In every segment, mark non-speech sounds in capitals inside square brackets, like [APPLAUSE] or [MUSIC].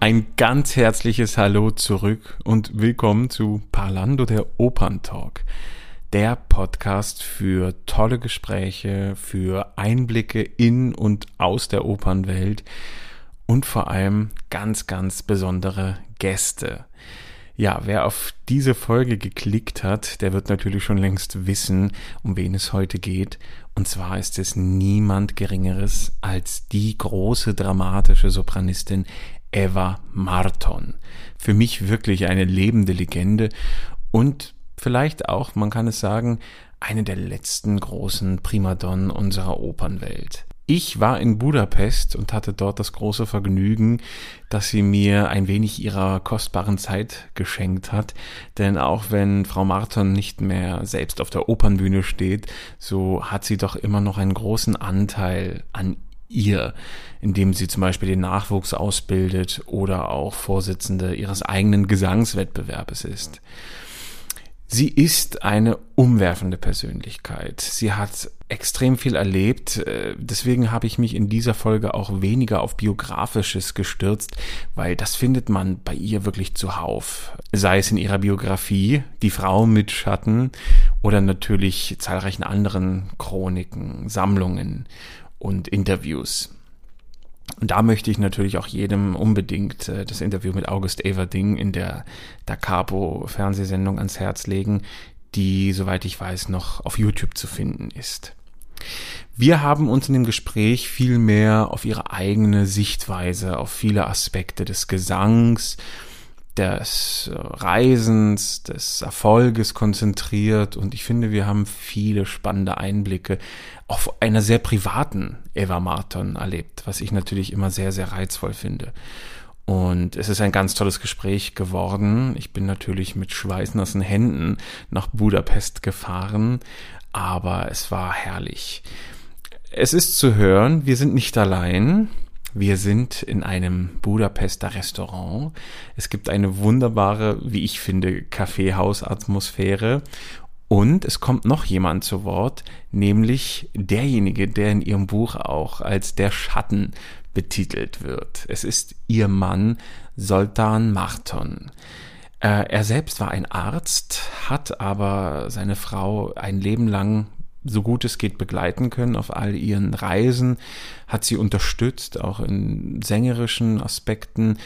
Ein ganz herzliches Hallo zurück und willkommen zu Parlando der Operntalk, der Podcast für tolle Gespräche, für Einblicke in und aus der Opernwelt und vor allem ganz, ganz besondere Gäste. Ja, wer auf diese Folge geklickt hat, der wird natürlich schon längst wissen, um wen es heute geht. Und zwar ist es niemand Geringeres als die große dramatische Sopranistin Eva Marton. Für mich wirklich eine lebende Legende und vielleicht auch, man kann es sagen, eine der letzten großen Primadonnen unserer Opernwelt. Ich war in Budapest und hatte dort das große Vergnügen, dass sie mir ein wenig ihrer kostbaren Zeit geschenkt hat. Denn auch wenn Frau Marton nicht mehr selbst auf der Opernbühne steht, so hat sie doch immer noch einen großen Anteil an ihr, indem sie zum Beispiel den Nachwuchs ausbildet oder auch Vorsitzende ihres eigenen Gesangswettbewerbes ist. Sie ist eine umwerfende Persönlichkeit. Sie hat extrem viel erlebt. Äh, deswegen habe ich mich in dieser Folge auch weniger auf biografisches gestürzt, weil das findet man bei ihr wirklich zuhauf. Sei es in ihrer Biografie, die Frau mit Schatten oder natürlich zahlreichen anderen Chroniken, Sammlungen und Interviews. Und da möchte ich natürlich auch jedem unbedingt äh, das Interview mit August Everding in der Da Capo Fernsehsendung ans Herz legen, die, soweit ich weiß, noch auf YouTube zu finden ist. Wir haben uns in dem Gespräch viel mehr auf ihre eigene Sichtweise, auf viele Aspekte des Gesangs des Reisens, des Erfolges konzentriert und ich finde, wir haben viele spannende Einblicke auf einer sehr privaten Eva Marton erlebt, was ich natürlich immer sehr, sehr reizvoll finde. Und es ist ein ganz tolles Gespräch geworden. Ich bin natürlich mit schweißnassen Händen nach Budapest gefahren, aber es war herrlich. Es ist zu hören, wir sind nicht allein. Wir sind in einem Budapester Restaurant. Es gibt eine wunderbare, wie ich finde, Kaffeehausatmosphäre. Und es kommt noch jemand zu Wort, nämlich derjenige, der in ihrem Buch auch als der Schatten betitelt wird. Es ist ihr Mann Soltan Marton. Äh, er selbst war ein Arzt, hat aber seine Frau ein Leben lang so gut es geht begleiten können auf all ihren Reisen, hat sie unterstützt, auch in sängerischen Aspekten.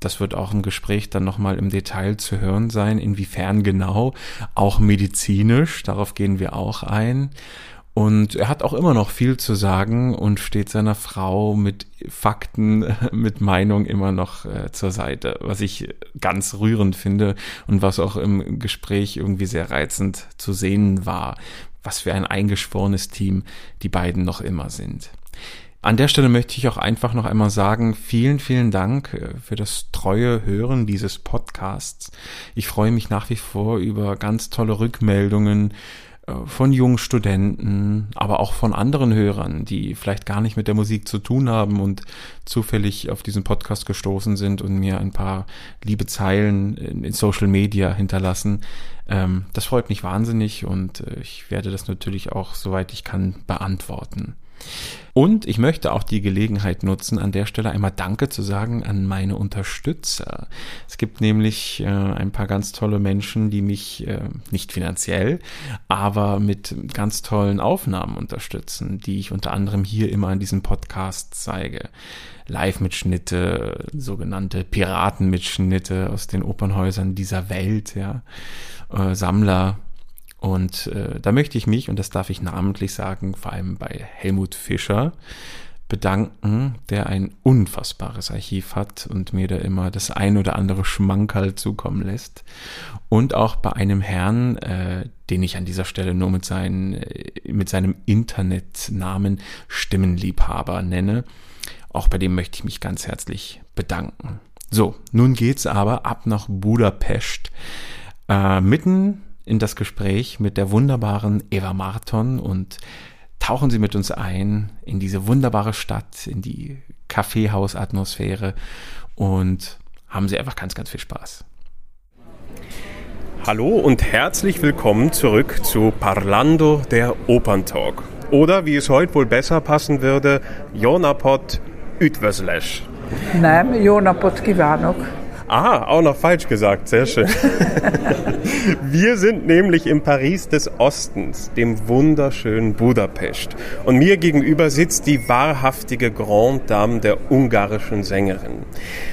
Das wird auch im Gespräch dann nochmal im Detail zu hören sein, inwiefern genau, auch medizinisch, darauf gehen wir auch ein. Und er hat auch immer noch viel zu sagen und steht seiner Frau mit Fakten, [LAUGHS] mit Meinung immer noch äh, zur Seite, was ich ganz rührend finde und was auch im Gespräch irgendwie sehr reizend zu sehen war, was für ein eingeschworenes Team die beiden noch immer sind. An der Stelle möchte ich auch einfach noch einmal sagen, vielen, vielen Dank äh, für das treue Hören dieses Podcasts. Ich freue mich nach wie vor über ganz tolle Rückmeldungen von jungen Studenten, aber auch von anderen Hörern, die vielleicht gar nicht mit der Musik zu tun haben und zufällig auf diesen Podcast gestoßen sind und mir ein paar liebe Zeilen in Social Media hinterlassen. Ähm, das freut mich wahnsinnig und äh, ich werde das natürlich auch, soweit ich kann, beantworten. Und ich möchte auch die Gelegenheit nutzen, an der Stelle einmal Danke zu sagen an meine Unterstützer. Es gibt nämlich äh, ein paar ganz tolle Menschen, die mich äh, nicht finanziell, aber mit ganz tollen Aufnahmen unterstützen, die ich unter anderem hier immer in diesem Podcast zeige. Live-Mitschnitte, sogenannte Piratenmitschnitte aus den Opernhäusern dieser Welt, ja, äh, Sammler und äh, da möchte ich mich, und das darf ich namentlich sagen, vor allem bei Helmut Fischer bedanken, der ein unfassbares Archiv hat und mir da immer das ein oder andere Schmankerl zukommen lässt. Und auch bei einem Herrn, äh, den ich an dieser Stelle nur mit, seinen, äh, mit seinem Internetnamen Stimmenliebhaber nenne. Auch bei dem möchte ich mich ganz herzlich bedanken. So, nun geht's aber ab nach Budapest. Äh, mitten in das Gespräch mit der wunderbaren Eva Marton und tauchen Sie mit uns ein in diese wunderbare Stadt, in die Kaffeehausatmosphäre und haben Sie einfach ganz, ganz viel Spaß. Hallo und herzlich willkommen zurück zu Parlando der Operntalk. Oder wie es heute wohl besser passen würde, Jonapod Üdvöslesch. Nem, jó napot kívánok! Ah, auch noch falsch gesagt, sehr schön. [LAUGHS] Wir sind nämlich im Paris des Ostens, dem wunderschönen Budapest. Und mir gegenüber sitzt die wahrhaftige Grande Dame der ungarischen Sängerin.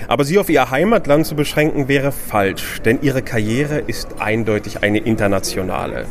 Aber sie auf ihr Heimatland zu beschränken wäre falsch, denn ihre Karriere ist eindeutig eine internationale.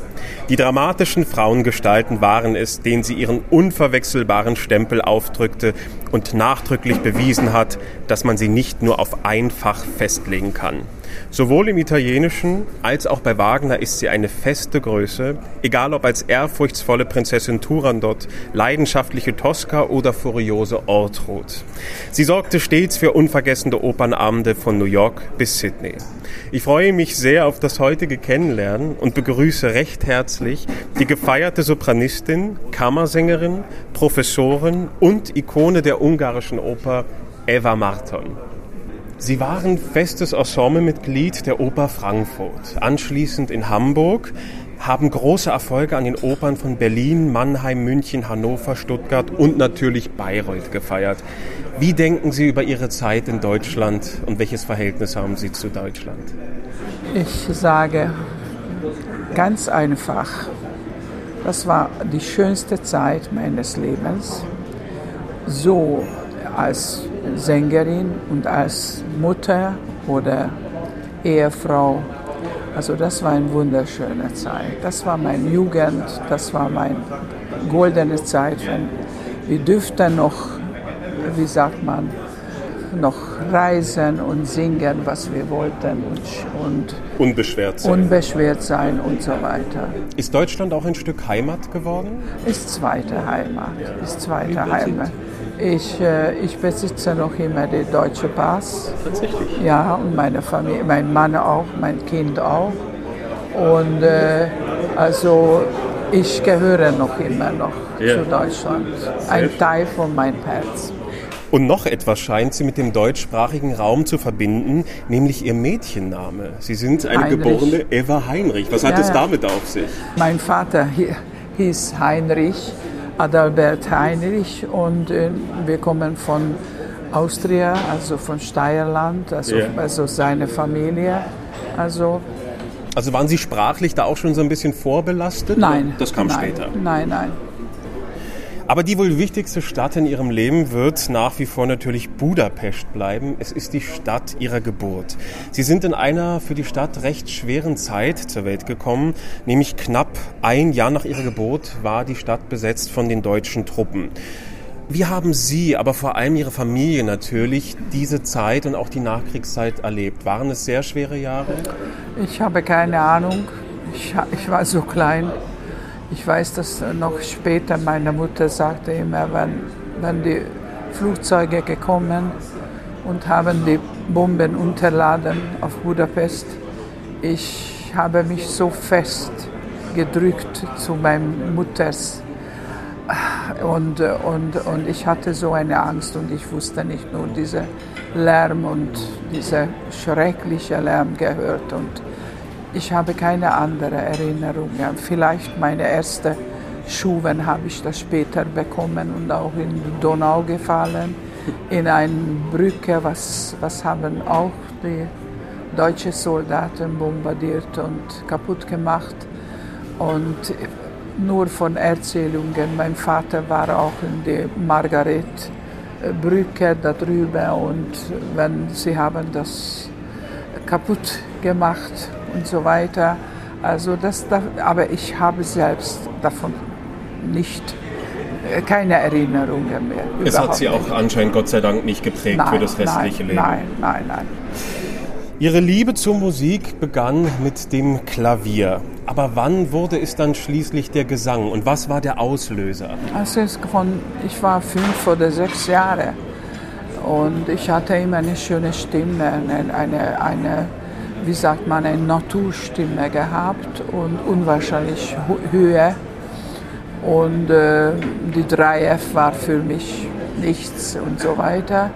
Die dramatischen Frauengestalten waren es, denen sie ihren unverwechselbaren Stempel aufdrückte und nachdrücklich bewiesen hat, dass man sie nicht nur auf einfach festlegen kann. Sowohl im Italienischen als auch bei Wagner ist sie eine feste Größe, egal ob als ehrfurchtsvolle Prinzessin Turandot, leidenschaftliche Tosca oder furiose Ortrud. Sie sorgte stets für unvergessene Opernabende von New York bis Sydney. Ich freue mich sehr auf das heutige Kennenlernen und begrüße recht herzlich die gefeierte Sopranistin, Kammersängerin, Professorin und Ikone der ungarischen Oper Eva Marton. Sie waren festes Ensemblemitglied der Oper Frankfurt, anschließend in Hamburg, haben große Erfolge an den Opern von Berlin, Mannheim, München, Hannover, Stuttgart und natürlich Bayreuth gefeiert. Wie denken Sie über Ihre Zeit in Deutschland und welches Verhältnis haben Sie zu Deutschland? Ich sage ganz einfach, das war die schönste Zeit meines Lebens. So als Sängerin und als Mutter oder Ehefrau. Also das war eine wunderschöne Zeit. Das war meine Jugend, das war meine goldene Zeit. Wir dürften noch, wie sagt man, noch reisen und singen, was wir wollten und, und unbeschwert sein. unbeschwert sein und so weiter. Ist Deutschland auch ein Stück Heimat geworden? Ist zweite Heimat. Ist zweite Heimat. Ich, äh, ich besitze noch immer den deutschen Pass. Tatsächlich? Ja, und meine Familie, mein Mann auch, mein Kind auch. Und äh, also ich gehöre noch immer noch Ja. zu Deutschland. Ein Teil von meinem Herz. Und noch etwas scheint sie mit dem deutschsprachigen Raum zu verbinden, nämlich ihr Mädchenname. Sie sind eine Heinrich. geborene Eva Heinrich. Was hat Ja, es ja. damit auf sich? Mein Vater hi- hieß Heinrich, Adalbert Heinrich und äh, wir kommen von Austria, also von Steierland, also, Ja. also seine Familie. Also Also waren Sie sprachlich da auch schon so ein bisschen vorbelastet? nein. Das kam nein, später. Nein, nein. Aber die wohl wichtigste Stadt in ihrem Leben wird nach wie vor natürlich Budapest bleiben. Es ist die Stadt ihrer Geburt. Sie sind in einer für die Stadt recht schweren Zeit zur Welt gekommen, nämlich knapp ein Jahr nach ihrer Geburt war die Stadt besetzt von den deutschen Truppen. Wie haben Sie, aber vor allem Ihre Familie natürlich, diese Zeit und auch die Nachkriegszeit erlebt? Waren es sehr schwere Jahre? Ich habe keine Ahnung. Ich, ich war so klein. Ich weiß, dass noch später meine Mutter sagte immer, wenn, wenn die Flugzeuge gekommen und haben die Bomben unterladen auf Budapest. Ich habe mich so fest gedrückt zu meiner Mutters und, und, und ich hatte so eine Angst und ich wusste nicht nur dieser Lärm und dieser schreckliche Lärm gehört und ich habe keine andere Erinnerungen. Vielleicht meine erste Schuhe habe ich das später bekommen und auch in die Donau gefallen, in eine Brücke, was, was haben auch die deutschen Soldaten bombardiert und kaputt gemacht. Und nur von Erzählungen. Mein Vater war auch in der Margaret-Brücke da drüber und wenn sie haben das kaputt gemacht und so weiter. Also das, da- aber ich habe selbst davon nicht äh, keine Erinnerungen mehr. Es hat Sie auch nicht. anscheinend Gott sei Dank nicht geprägt nein, für das restliche nein, Leben. Nein, nein, nein. Ihre Liebe zur Musik begann mit dem Klavier. Aber wann wurde es dann schließlich der Gesang und was war der Auslöser? Also es von, ich war fünf oder sechs Jahre und ich hatte immer eine schöne Stimme, eine, eine, eine wie sagt man, eine Naturstimme gehabt und unwahrscheinlich Höhe. Und äh, die 3F war für mich nichts und so weiter.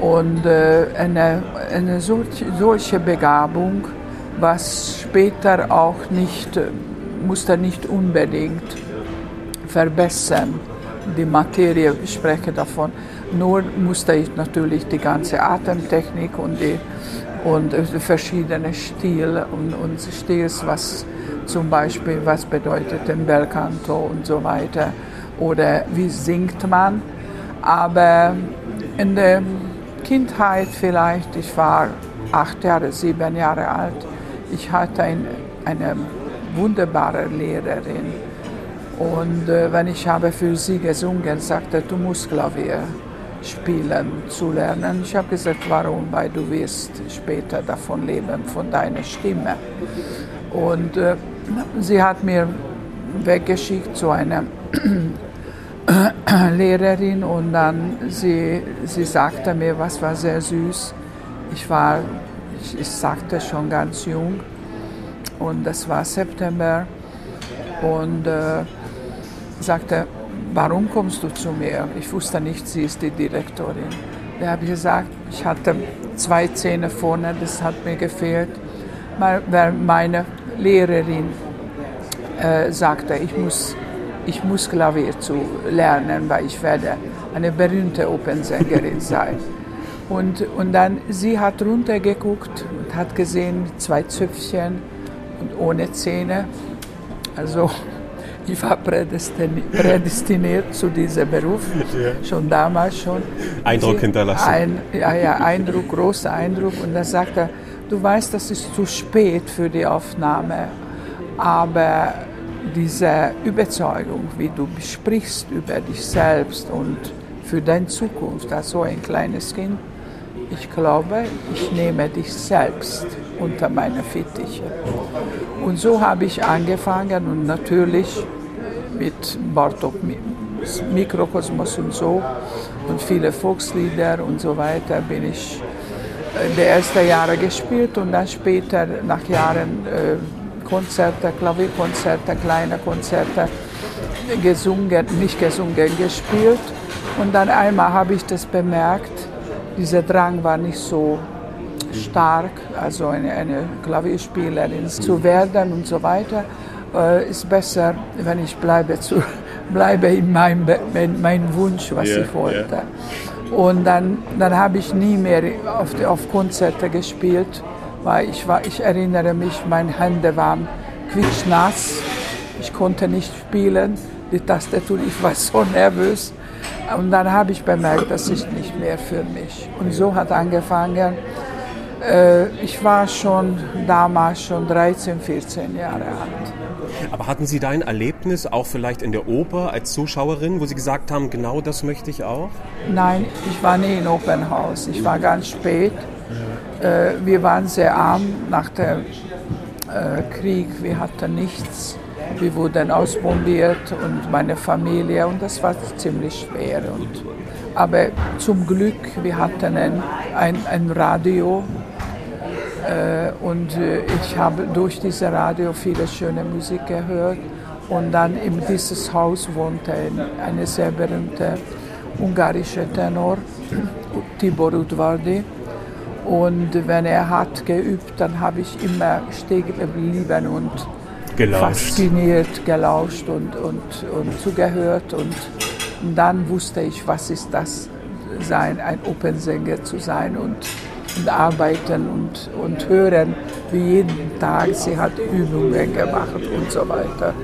Und äh, eine, eine solche, solche Begabung, was später auch nicht, musste nicht unbedingt verbessern. Die Materie, ich spreche davon, nur musste ich natürlich die ganze Atemtechnik und die und verschiedene Stile und, und Stils, was zum Beispiel, was bedeutet ein Belcanto und so weiter oder wie singt man. Aber in der Kindheit vielleicht, ich war acht Jahre, sieben Jahre alt, ich hatte ein, eine wunderbare Lehrerin. Und äh, wenn ich habe für sie gesungen, sagte, du musst Klavier spielen zu lernen. Ich habe gesagt, warum? Weil du wirst später davon leben, von deiner Stimme. Und äh, sie hat mir weggeschickt zu einer [CLEARS THROAT] Lehrerin und dann sie, sie sagte mir, was war sehr süß. Ich war, ich, ich sagte schon ganz jung und das war September und äh, sagte, warum kommst du zu mir? Ich wusste nicht, sie ist die Direktorin. Da habe ich gesagt, ich hatte zwei Zähne vorne, das hat mir gefehlt, weil meine Lehrerin äh, sagte, ich muss ich muss Klavier zu lernen, weil ich werde eine berühmte Opernsängerin [LAUGHS] sein. Und, und dann, sie hat runtergeguckt und hat gesehen, zwei Zöpfchen und ohne Zähne. Also ich war prädestiniert zu diesem Beruf, ja. schon damals schon. Eindruck sie, hinterlassen. Ein, ja, ja, Eindruck, großer Eindruck. Und dann sagte er, du weißt, das ist zu spät für die Aufnahme, aber diese Überzeugung, wie du sprichst über dich selbst und für deine Zukunft als so ein kleines Kind, ich glaube, ich nehme dich selbst unter meine Fittiche. Und so habe ich angefangen und natürlich mit Bartok Mikrokosmos und so und viele Volkslieder und so weiter bin ich äh, die ersten Jahre gespielt und dann später nach Jahren äh, Konzerte, Klavierkonzerte, kleine Konzerte gesungen, nicht gesungen, gespielt. Und dann einmal habe ich das bemerkt, dieser Drang war nicht so stark, also eine, eine Klavierspielerin zu werden und so weiter. Äh, ist besser, wenn ich bleibe, zu, [LAUGHS] bleibe in meinem mein, Wunsch, was yeah, ich wollte. Yeah. Und dann, dann habe ich nie mehr auf, auf Konzerte gespielt weil ich, war, ich erinnere mich, meine Hände waren quietschnass, ich konnte nicht spielen, die Tastatur, ich war so nervös. Und dann habe ich bemerkt, das ist nicht mehr für mich. Und so hat angefangen, ich war schon damals schon 13, 14 Jahre alt. Aber hatten Sie da ein Erlebnis, auch vielleicht in der Oper als Zuschauerin, wo Sie gesagt haben, genau das möchte ich auch? Nein, ich war nie in Opernhaus. Ich war ganz spät. Äh, wir waren sehr arm nach dem äh, Krieg, wir hatten nichts. Wir wurden ausbombiert und meine Familie und das war ziemlich schwer. Und, aber zum Glück, wir hatten ein, ein, ein Radio äh, und äh, ich habe durch dieses Radio viele schöne Musik gehört. Und dann in dieses Haus wohnte ein, sehr berühmte ungarische Tenor, Tibor Udvardi. Und wenn er hat geübt, dann habe ich immer stehen geblieben und gelauscht. fasziniert gelauscht und, und, und zugehört. Und, dann wusste ich, was ist das sein, ein Opernsänger zu sein und arbeiten und, und hören, wie jeden Tag sie hat Übungen gemacht und so weiter.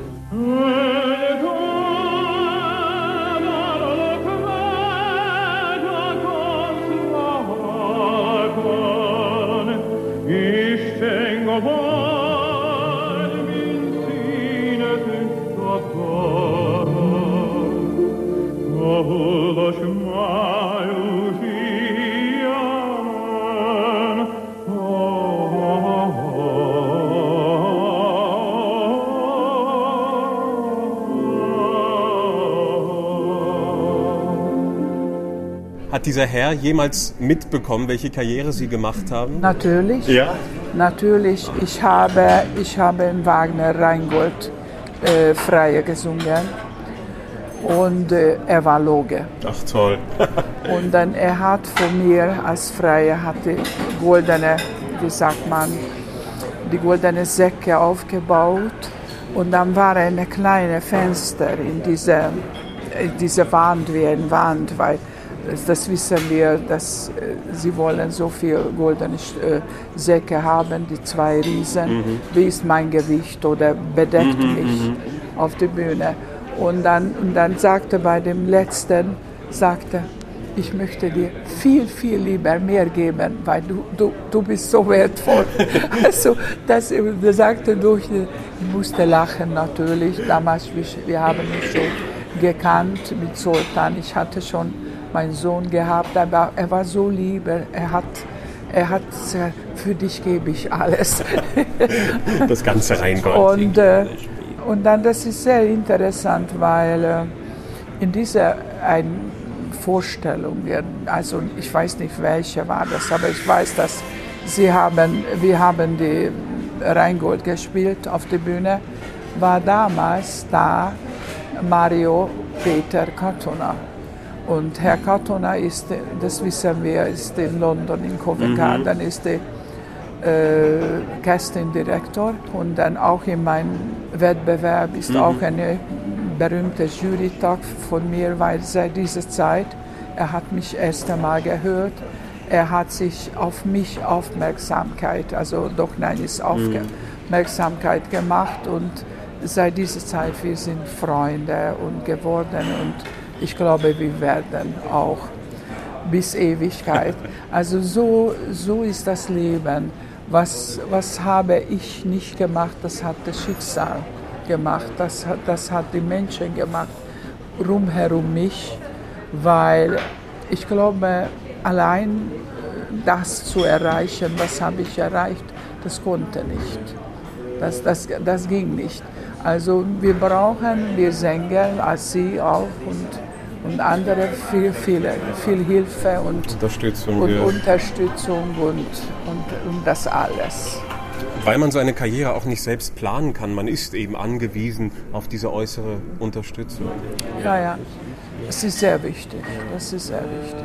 Dieser Herr jemals mitbekommen, welche Karriere Sie gemacht haben? Natürlich. Ja. Natürlich. Ich habe, ich habe in Wagner Rheingold äh, Freie gesungen. und äh, er war Loge. Ach toll. [LAUGHS] und dann er hat von mir als Freier hat die goldene, wie sagt man, die goldene Säcke aufgebaut und dann war ein kleines Fenster in dieser in diese Wand wie eine Wand, weil das wissen wir, dass äh, sie wollen so viel goldene äh, Säcke haben, die zwei Riesen. Mhm. Wie ist mein Gewicht oder bedeckt mhm, mich mhm. auf der Bühne? Und dann, und dann sagte bei dem letzten, sagte, ich möchte dir viel, viel lieber mehr geben, weil du, du, du bist so wertvoll. [LAUGHS] also das, das sagte durch, ich musste lachen natürlich. Damals, wir haben uns so gekannt mit Sultan. Ich hatte schon meinen Sohn gehabt, aber er war so lieb. Er hat, er hat für dich gebe ich alles. [LAUGHS] das ganze Rheingold. Und, äh, und dann, das ist sehr interessant, weil äh, in dieser ein Vorstellung, also ich weiß nicht, welche war das, aber ich weiß, dass sie haben, wir haben die Rheingold gespielt auf der Bühne, war damals da Mario Peter Katona. Und Herr Katona ist, das wissen wir, ist in London, in Covent Garden, mhm. ist der äh, Casting-Direktor. Und dann auch in meinem Wettbewerb ist mhm. auch eine berühmte Jurytag von mir, weil seit dieser Zeit, er hat mich erst einmal gehört, er hat sich auf mich Aufmerksamkeit, also doch nein, ist mhm. Aufmerksamkeit gemacht und seit dieser Zeit, wir sind Freunde und geworden und ich glaube, wir werden auch bis Ewigkeit. Also so, so ist das Leben. Was, was habe ich nicht gemacht, das hat das Schicksal gemacht, das hat, das hat die Menschen gemacht, rumherum mich, weil ich glaube, allein das zu erreichen, was habe ich erreicht, das konnte nicht. Das, das, das ging nicht. Also wir brauchen, wir Sänger, als Sie auch und, und andere viel, viel, viel Hilfe und Unterstützung, und, ja. Unterstützung und, und, und das alles. Weil man seine Karriere auch nicht selbst planen kann, man ist eben angewiesen auf diese äußere Unterstützung. Ja, ja, das ist sehr wichtig. Das ist sehr wichtig.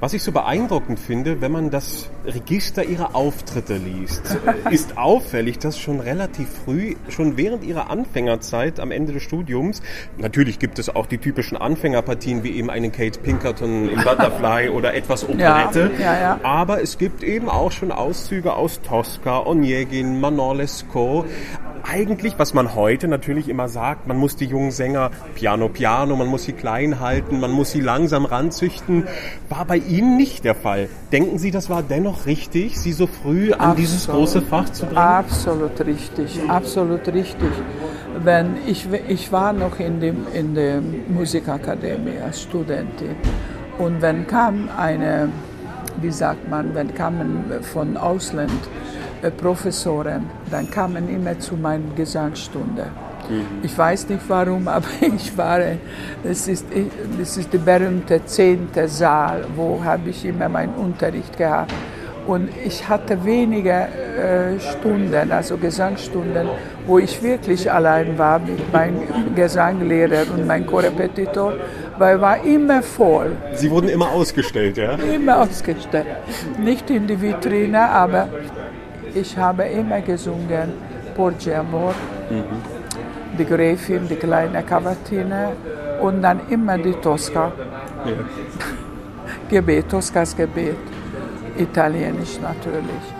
Was ich so beeindruckend finde, wenn man das Register ihrer Auftritte liest, [LAUGHS] ist auffällig, dass schon relativ früh, schon während ihrer Anfängerzeit am Ende des Studiums, natürlich gibt es auch die typischen Anfängerpartien wie eben eine Kate Pinkerton im [LAUGHS] Butterfly oder etwas Operette, ja, ja, ja. aber es gibt eben auch schon Auszüge aus Tosca, Onegin, Manon Lescaut, eigentlich, was man heute natürlich immer sagt, man muss die jungen Sänger Piano Piano, man muss sie klein halten, man muss sie langsam ranzüchten, war bei Ihnen nicht der Fall. Denken Sie, das war dennoch richtig, Sie so früh an absolut, dieses große Fach zu bringen? Absolut richtig, absolut richtig. Wenn ich, ich war noch in, dem, in der Musikakademie als Studentin und wenn kam eine, wie sagt man, wenn kamen von Ausland Professoren, dann kamen immer zu meiner Gesangsstunde. Mhm. Ich weiß nicht warum, [LAUGHS] aber ich war, das ist, das ist der berühmte zehnte Saal, wo habe ich immer meinen Unterricht gehabt. Und ich hatte wenige äh, Stunden, also Gesangsstunden, wo ich wirklich allein war mit meinem Gesanglehrer und meinem Korrepetitor, weil war immer voll. Sie wurden immer ausgestellt, ja? Immer ausgestellt. Nicht in die Vitrine, aber ich habe immer gesungen Porge Amor, mhm. die Gräfin, die kleine Cavatine und dann immer die Tosca. Ja. [LAUGHS] Gebet, Toscas Gebet, italienisch natürlich.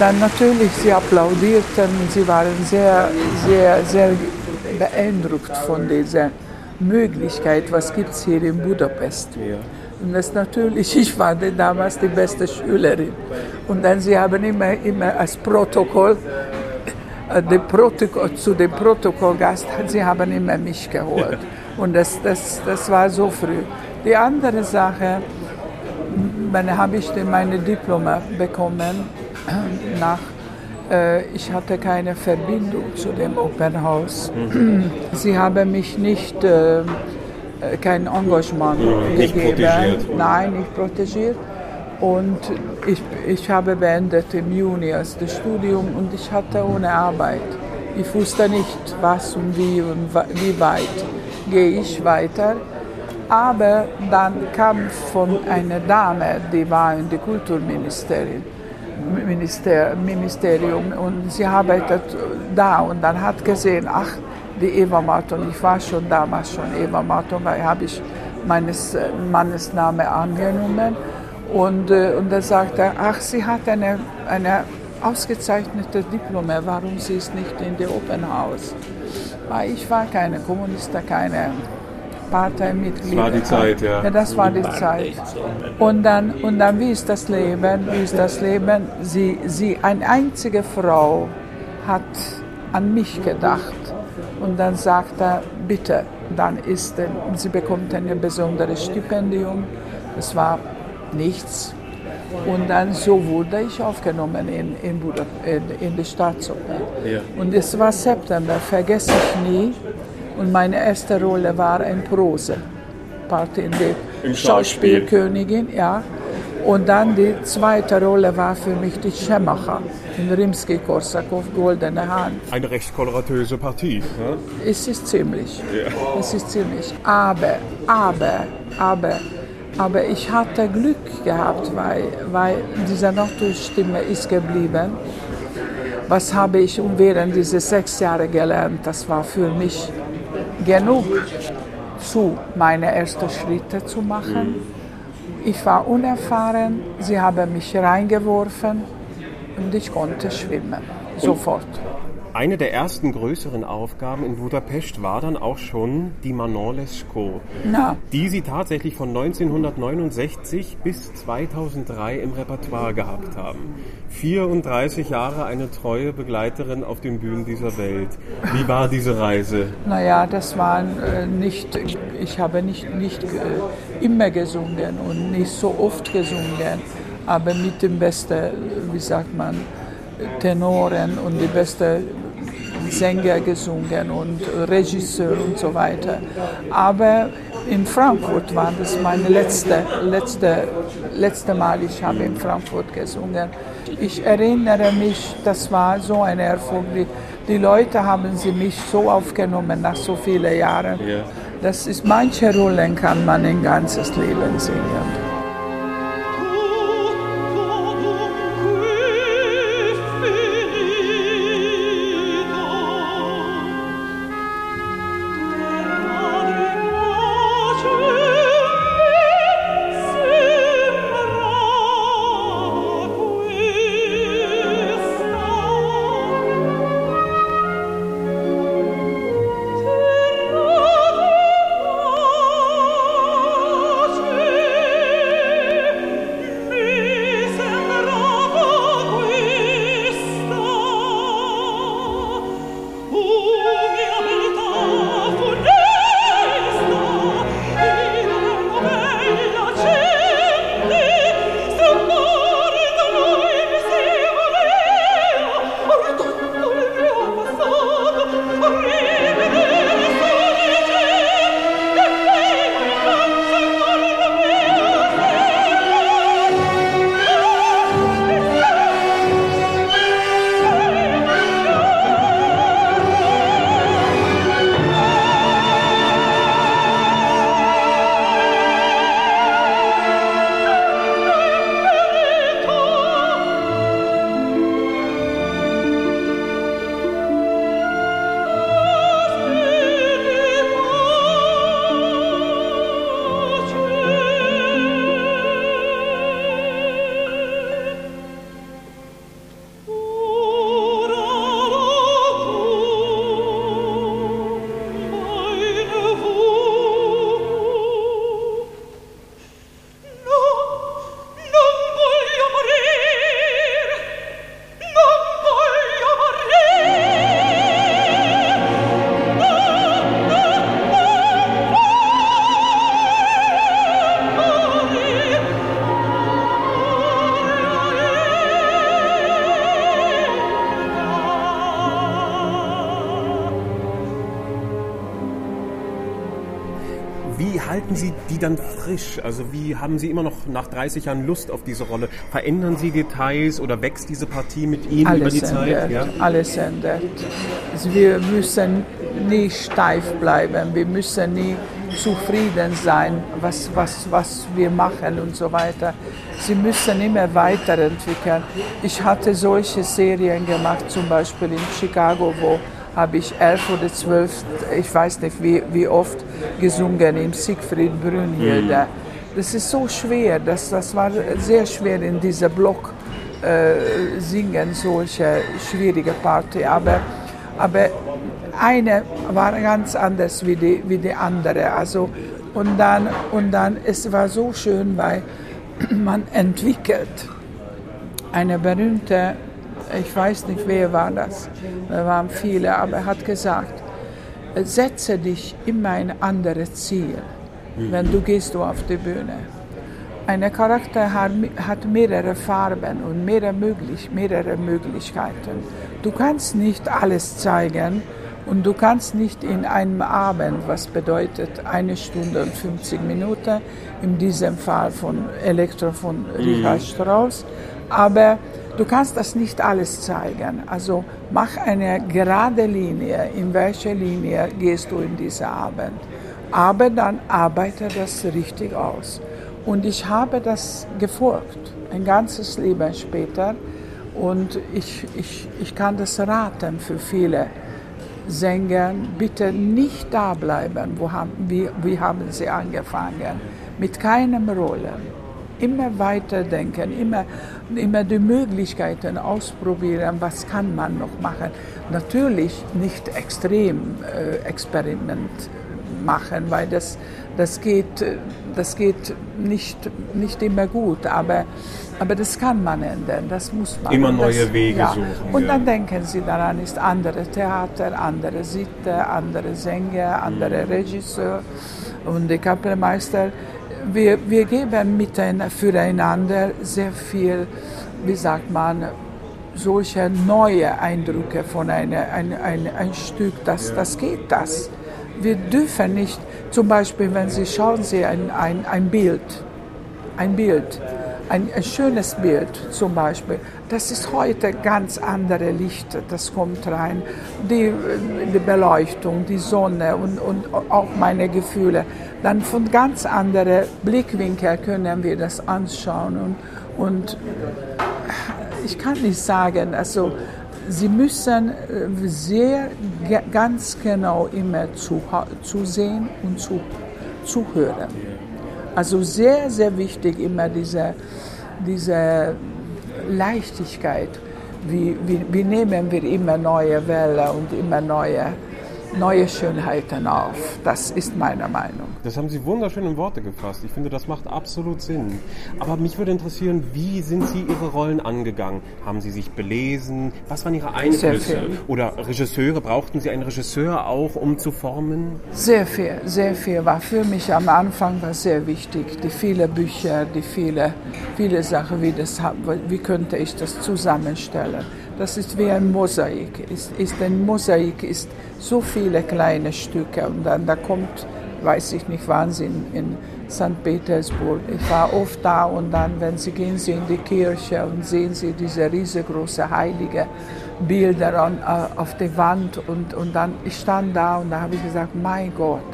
Dann natürlich, sie applaudierten, sie waren sehr, sehr, sehr beeindruckt von dieser Möglichkeit, was gibt es hier in Budapest. Und das natürlich, ich war damals die beste Schülerin. Und dann sie haben immer, immer als Protokoll, äh, Protokoll zu dem Protokollgast, sie haben immer mich geholt. Und das, das, das war so früh. Die andere Sache, dann habe ich meine Diplome bekommen nach äh, ich hatte keine Verbindung zu dem Opernhaus. Mhm. Sie haben mich nicht äh, kein Engagement mhm, gegeben. Nein, nicht protegiert. Und ich, ich habe beendet im Juni das Studium und ich hatte ohne Arbeit. Ich wusste nicht, was und wie und wie weit gehe ich weiter. Aber dann kam von einer Dame, die war in der Kulturministerium, Minister, Ministerium und sie arbeitet da und dann hat gesehen, ach, die Eva Marton, ich war schon damals schon Eva Marton, weil habe ich meines Mannes Name angenommen und, äh, und er sagte, ach, sie hat eine, eine ausgezeichnete Diplome, warum sie ist nicht in der Open House? Weil ich war keine Kommunist, keine Parteimitglied. Das war die Zeit, ja. Ja, das war die Zeit. Und dann, und dann wie ist das Leben? Wie ist das Leben? Sie, sie, eine einzige Frau hat an mich gedacht und dann sagt er, bitte, dann ist, sie bekommt ein besonderes Stipendium. Das war nichts. Und dann so wurde ich aufgenommen in, in, in, in die Staatsoper. Ja. Und es war September, vergesse ich nie. Und meine erste Rolle war ein Prose. Part in der Schauspielkönigin, ja. Und dann die zweite Rolle war für mich die Schemacher in Rimsky-Korsakow, Goldene Hand. Eine recht koloratöse Partie. Ne? Es ist ziemlich. Ja. Es ist ziemlich. Aber, aber, aber, aber ich hatte Glück gehabt, weil, weil diese Nordstimme ist geblieben. Was habe ich während dieser sechs Jahre gelernt? Das war für mich genug zu, meine ersten Schritte zu machen. Ich war unerfahren, sie haben mich reingeworfen und ich konnte schwimmen, sofort. Eine der ersten größeren Aufgaben in Budapest war dann auch schon die Manon Lescaut, die Sie tatsächlich von 1969 bis 2003 im Repertoire gehabt haben. 34 Jahre eine treue Begleiterin auf den Bühnen dieser Welt. Wie war diese Reise? Naja, das war äh, nicht, ich habe nicht, nicht äh, immer gesungen und nicht so oft gesungen, aber mit dem besten, wie sagt man, Tenoren und die besten Sänger gesungen und Regisseur und so weiter. Aber in Frankfurt war das meine letzte, letzte, letzte Mal, ich habe in Frankfurt gesungen. Ich erinnere mich, das war so ein Erfolg. Die, die Leute haben sie mich so aufgenommen nach so vielen Jahren. Ja. Das ist, manche Rollen kann man ein ganzes Leben singen. Die dann frisch? Also wie haben Sie immer noch nach 30 Jahren Lust auf diese Rolle? Verändern Sie Details oder wächst diese Partie mit Ihnen alles über die ändert, Zeit? Ja? Alles ändert. Also wir müssen nie steif bleiben, wir müssen nie zufrieden sein, was, was, was wir machen und so weiter. Sie müssen immer weiterentwickeln. Ich hatte solche Serien gemacht, zum Beispiel in Chicago, wo habe ich elf oder zwölf, ich weiß nicht wie, wie oft, gesungen im Siegfried Brünnhilde. Das ist so schwer, das, das war sehr schwer in dieser Block äh, singen, solche schwierige Party. Aber, aber eine war ganz anders wie die, wie die andere. Also, und, dann, und dann, es war so schön, weil [CLEARS THROAT] man entwickelt eine berühmte, ich weiß nicht, wer war das, da waren viele, aber er hat gesagt, setze dich immer ein anderes Ziel, wenn du gehst du auf die Bühne. Ein Charakter hat, mehrere Farben und mehrere, möglich, mehrere Möglichkeiten. Du kannst nicht alles zeigen und du kannst nicht in einem Abend, was bedeutet eine Stunde und 50 Minuten, in diesem Fall von Elektro von Richard Strauss, aber du kannst das nicht alles zeigen. Also mach eine gerade Linie, in welcher Linie gehst du in diesen Abend. Aber dann arbeite das richtig aus. Und ich habe das gefolgt, ein ganzes Leben später. Und ich, ich, ich kann das raten für viele Sänger, bitte nicht da bleiben, wo haben, wie, wie haben sie angefangen, mit keinem Rollen. Immer weiterdenken, immer, immer die Möglichkeiten ausprobieren, was kann man noch machen. Natürlich nicht extrem äh, Experiment machen, weil das, das geht, das geht nicht, nicht immer gut, aber, aber das kann man ändern, das muss man. Immer neue das, Wege ja. suchen, Und ja. dann denken Sie daran, ist andere Theater, andere Sitte, andere Sänger, andere Regisseur und die Kapellmeister. Wir, wir geben miteinander, füreinander sehr viel, wie sagt man, solche neue Eindrücke von einer, ein, ein, ein Stück, das, das geht das. Wir dürfen nicht, zum Beispiel, wenn Sie schauen Sie ein, ein, ein Bild, ein Bild, ein, ein schönes Bild zum Beispiel, das ist heute ganz andere Licht, das kommt rein, die, die Beleuchtung, die Sonne und, und auch meine Gefühle. Dann von ganz anderen Blickwinkeln können wir das anschauen und, und ich kann nicht sagen, also Sie müssen äh, sehr ganz genau immer zu, zusehen und zu, zuhören. Also sehr, sehr wichtig immer diese, diese Leichtigkeit. Wie, wie, wie nehmen wir immer neue Wellen und immer neue, neue Schönheiten auf? Das ist meine Meinung. Das haben Sie wunderschön in Worte gefasst. Ich finde, das macht absolut Sinn. Aber mich würde interessieren, wie sind Sie Ihre Rollen angegangen? Haben Sie sich belesen? Was waren Ihre Einflüsse? Oder Regisseure? Brauchten Sie einen Regisseur auch, um zu formen? Sehr viel, sehr viel war für mich am Anfang war sehr wichtig. Die vielen Bücher, die viele, viele Sachen, wie, das, wie könnte ich das zusammenstellen. Das ist wie ein Mosaik. Ist, ist ein Mosaik ist so viele kleine Stücke und dann da kommt, weiß ich nicht, in, in St. Petersburg. Ich war oft da und dann, wenn Sie gehen Sie in die Kirche und sehen Sie diese riesengroße heilige Bilder an, äh, auf der Wand und, und dann, ich stand da und da habe ich gesagt, mein Gott,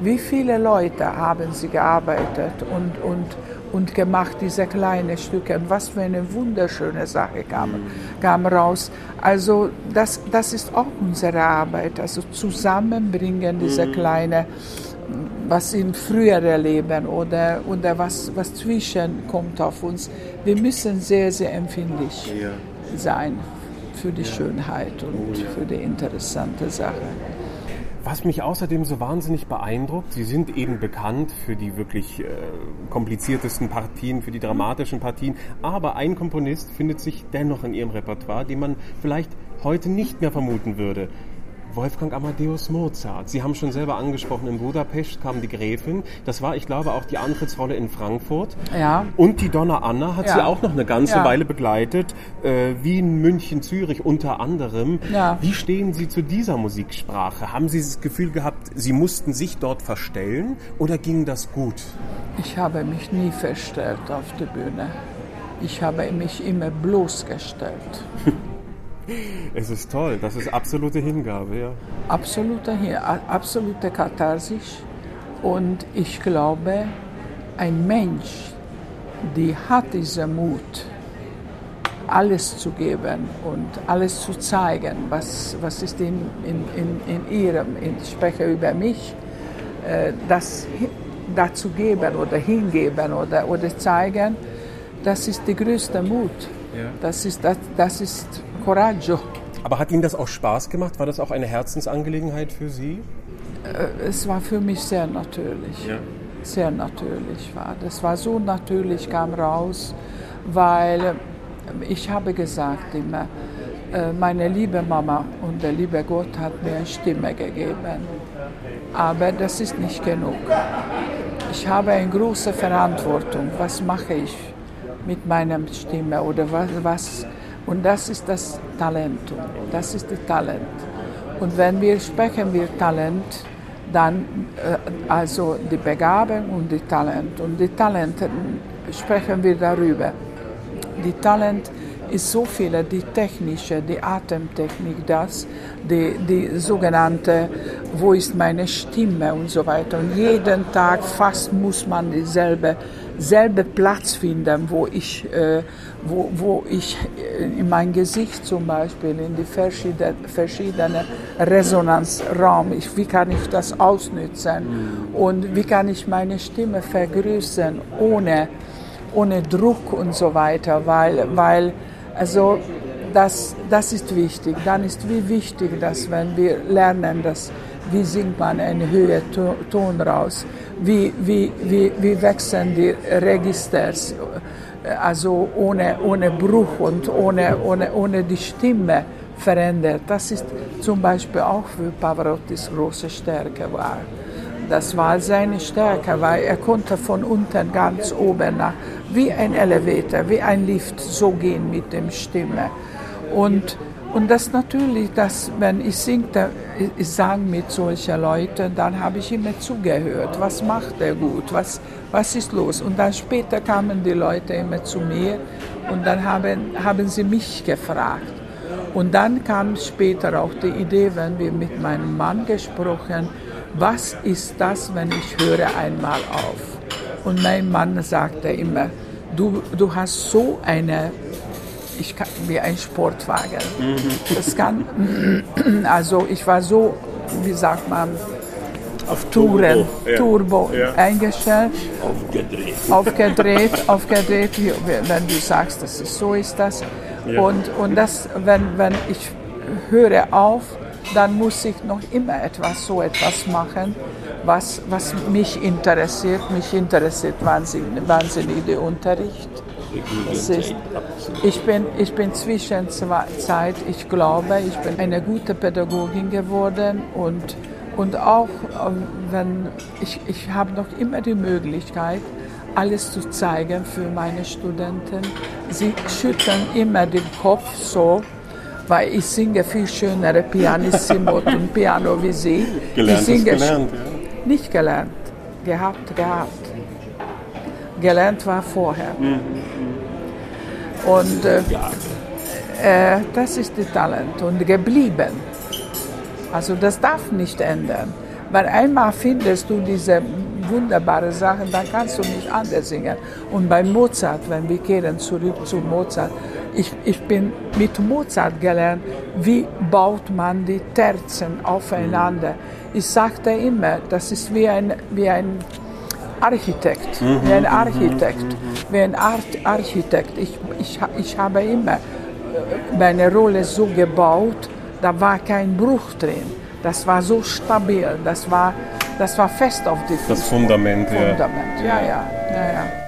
wie viele Leute haben sie gearbeitet und, und, und gemacht, diese kleinen Stücke. Und was für eine wunderschöne Sache kam, kam raus. Also das, das ist auch unsere Arbeit, also zusammenbringen diese kleine, was im früheren Leben oder, oder was, was zwischen kommt auf uns. Wir müssen sehr, sehr empfindlich sein für die Schönheit und für die interessante Sache. Was mich außerdem so wahnsinnig beeindruckt, Sie sind eben bekannt für die wirklich äh, kompliziertesten Partien, für die dramatischen Partien, aber ein Komponist findet sich dennoch in Ihrem Repertoire, den man vielleicht heute nicht mehr vermuten würde. Wolfgang Amadeus Mozart. Sie haben schon selber angesprochen, in Budapest kam die Gräfin. Das war, ich glaube, auch die Antrittsrolle in Frankfurt. Ja. Und die Donna Anna hat Ja. sie auch noch eine ganze Ja. Weile begleitet. Äh, Wien, München, Zürich unter anderem. Ja. Wie stehen Sie zu dieser Musiksprache? Haben Sie das Gefühl gehabt, Sie mussten sich dort verstellen oder ging das gut? Ich habe mich nie verstellt auf der Bühne. Ich habe mich immer bloßgestellt. [LAUGHS] Es ist toll, das ist absolute Hingabe, ja. Absolute, absolute Katharsis. Und ich glaube, ein Mensch, die hat diesen Mut, alles zu geben und alles zu zeigen, was, was ist in, in, in, in ihrem, ich spreche über mich, äh, das dazu geben oder hingeben oder, oder zeigen, das ist der größte Mut. Das ist, das, das ist Coraggio. Aber hat Ihnen das auch Spaß gemacht? War das auch eine Herzensangelegenheit für Sie? Es war für mich sehr natürlich. Sehr natürlich war. Das war so natürlich, kam raus, weil äh, ich habe gesagt immer, äh, meine liebe Mama und der liebe Gott hat mir eine Stimme gegeben. Aber das ist nicht genug. Ich habe eine große Verantwortung. Was mache ich mit meiner Stimme oder was, was? Und das ist das Talent. Das ist das Talent. Und wenn wir sprechen wir Talent, dann äh, also die Begabung und die Talent. Und die Talent sprechen wir darüber. Die Talent ist so viele, die technische, die Atemtechnik, das, die, die sogenannte, wo ist meine Stimme und so weiter. Und jeden Tag fast muss man dieselbe selbe Platz finden, wo ich, äh, wo, wo ich äh, in mein Gesicht zum Beispiel, in die verschiedenen, verschiedenen Resonanzraum, ich, wie kann ich das ausnutzen und wie kann ich meine Stimme vergrößern ohne, ohne Druck und so weiter, weil, weil also das, das ist wichtig. Dann ist wie wichtig, dass wenn wir lernen, dass, wie singt man einen höheren To- Ton raus, wie, wie, wie, wie wechseln die Registers, also ohne, ohne Bruch und ohne, ohne, ohne die Stimme verändert. Das ist zum Beispiel auch für Pavarottis große Stärke war. Das war seine Stärke, weil er konnte von unten ganz oben nach, wie ein Elevator, wie ein Lift, so gehen mit dem Stimme. Und, und das natürlich, dass, wenn ich singte, ich sang mit solchen Leuten, dann habe ich immer zugehört. Was macht er gut? Was, was ist los? Und dann später kamen die Leute immer zu mir und dann haben, haben sie mich gefragt. Und dann kam später auch die Idee, wenn wir mit meinem Mann gesprochen, was ist das, wenn ich höre einmal auf? Und mein Mann sagte immer, du, du hast so eine, ich kann, wie ein Sportwagen. Das kann, [CLEARS THROAT] also ich war so, wie sagt man, auf Touren, ja. Turbo Ja. eingestellt Aufgedreht. aufgedreht, [LAUGHS] aufgedreht, wenn du sagst, das ist, so ist das. Und, und das, wenn, wenn ich höre auf, dann muss ich noch immer etwas, so etwas machen, was, was mich interessiert. Mich interessiert wahnsinnig, wahnsinnig der Unterricht. Ist, ich bin, ich bin Zwischenzeit, ich glaube, ich bin eine gute Pädagogin geworden und, und auch, ähm, wenn ich, ich habe noch immer die Möglichkeit, alles zu zeigen für meine Studenten. Sie schütteln immer den Kopf so, weil ich singe viel schönere Pianissimo [LAUGHS] und Piano wie sie. Gelernt ich singe gelernt, nicht gelernt, gehabt, gehabt. Gelernt war vorher. Und äh, äh, das ist das Talent und geblieben. Also das darf nicht ändern. Weil einmal findest du diese wunderbare Sachen, dann kannst du nicht anders singen. Und bei Mozart, wenn wir kehren zurück zu Mozart, ich, ich bin mit Mozart gelernt, wie baut man die Terzen aufeinander. Ich sagte immer, das ist wie ein, wie ein Architekt, wie ein Architekt, wie ein Art Architekt. Ich, ich, ich habe immer äh, meine Rolle so gebaut, da war kein Bruch drin. Das war so stabil, das war, das war fest auf die Das Füße. Fundament, ja. Fundament, ja, ja, ja, ja.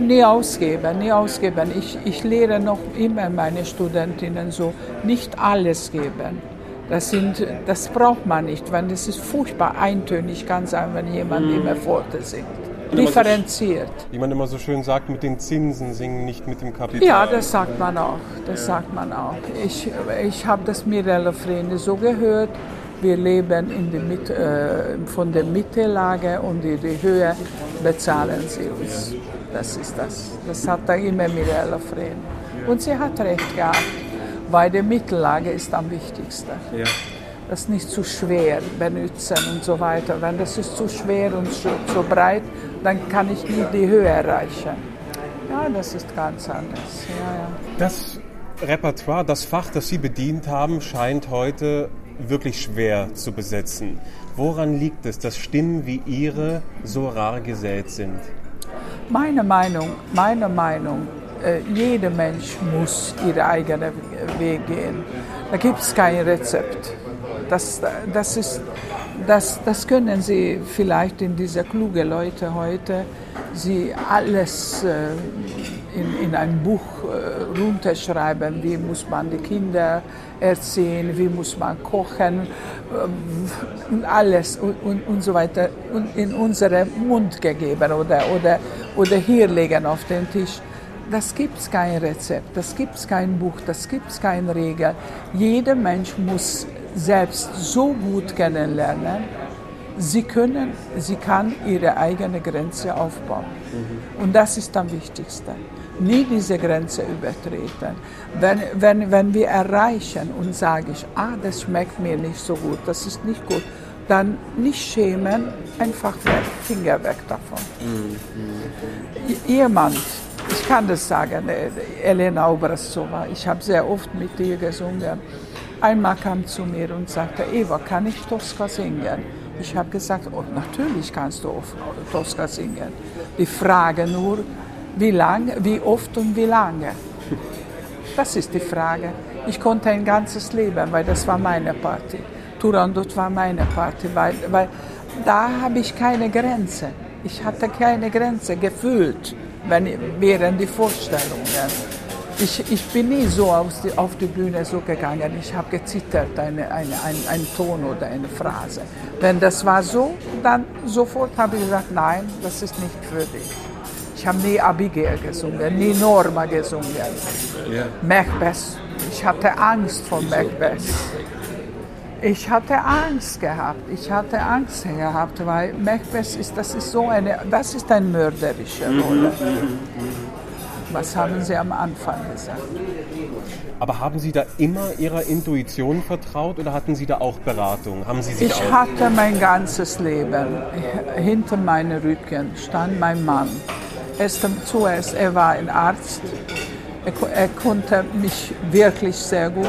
Nie, nie ausgeben, nie ausgeben. Ich, ich lehre noch immer meine Studentinnen so, nicht alles geben. Das, sind, das braucht man nicht, weil das ist furchtbar eintönig kann sein, wenn jemand mm. immer Pforte singt. Differenziert. Wie man immer so schön sagt, mit den Zinsen singen, nicht mit dem Kapital. Ja, das sagt man auch. Das ja. sagt man auch. Ich, ich habe das Mirella Frene so gehört. Wir leben in die Mit, äh, von der Mittellage und in die Höhe bezahlen sie uns. Das ist das. Das hat da immer Mirella Frene. Und sie hat recht gehabt weil die Mittellage ist am wichtigsten. Ja. Das nicht zu schwer benutzen und so weiter. Wenn das ist zu schwer und zu, zu breit, dann kann ich nie die Höhe erreichen. Ja, das ist ganz anders. Ja, ja. Das Repertoire, das Fach, das Sie bedient haben, scheint heute wirklich schwer zu besetzen. Woran liegt es, dass Stimmen wie Ihre so rar gesät sind? Meine Meinung, meine Meinung äh, jeder Mensch muss ihren eigenen Weg gehen. Da gibt es kein Rezept. Das, das, ist, das, das können Sie vielleicht in diese klugen Leute heute, sie alles äh, in, in ein Buch äh, runterschreiben, wie muss man die Kinder erziehen, wie muss man kochen äh, alles und, und, und so weiter und in unseren Mund gegeben oder, oder, oder hier legen auf den Tisch das gibt es kein Rezept, das gibt es kein Buch, das gibt es keine Regel. Jeder Mensch muss selbst so gut kennenlernen, sie können, sie kann ihre eigene Grenze aufbauen. Mhm. Und das ist am wichtigsten. Nie diese Grenze übertreten. Wenn, wenn, wenn wir erreichen und sage ich, ah, das schmeckt mir nicht so gut, das ist nicht gut, dann nicht schämen, einfach weg, Finger weg davon. Mhm. Jemand, ich kann das sagen, äh, Elena Obrasova, ich habe sehr oft mit ihr gesungen. Einmal kam zu mir und sagte, Eva, kann ich Tosca singen? Ich habe gesagt, oh, natürlich kannst du Tosca singen. Die Frage nur, wie lange, wie oft und wie lange. Das ist die Frage. Ich konnte ein ganzes Leben, weil das war meine Party. Turandot war meine Party, weil, weil da habe ich keine Grenze. Ich hatte keine Grenze gefühlt wenn, während die Vorstellungen. Ich, ich bin nie so auf die, auf die Bühne so gegangen. Ich habe gezittert, eine, eine, ein, ein Ton oder eine Phrase. Wenn das war so, dann sofort habe ich gesagt, nein, das ist nicht für dich. Ich habe nie Abigail gesungen, nie Norma gesungen. Yeah. Macbeth, ich hatte Angst vor Macbeth. Ich hatte Angst gehabt. Ich hatte Angst gehabt, weil Macbeth ist, das ist so eine, das ist eine mörderische mhm, Rolle. Mhm, mhm. Was haben Sie am Anfang gesagt? Aber haben Sie da immer Ihrer Intuition vertraut oder hatten Sie da auch Beratung? Haben Sie sich ich hatte mein ganzes Leben. Hinter meinem Rücken stand mein Mann. Erst, zuerst, er war ein Arzt. Er, er konnte mich wirklich sehr gut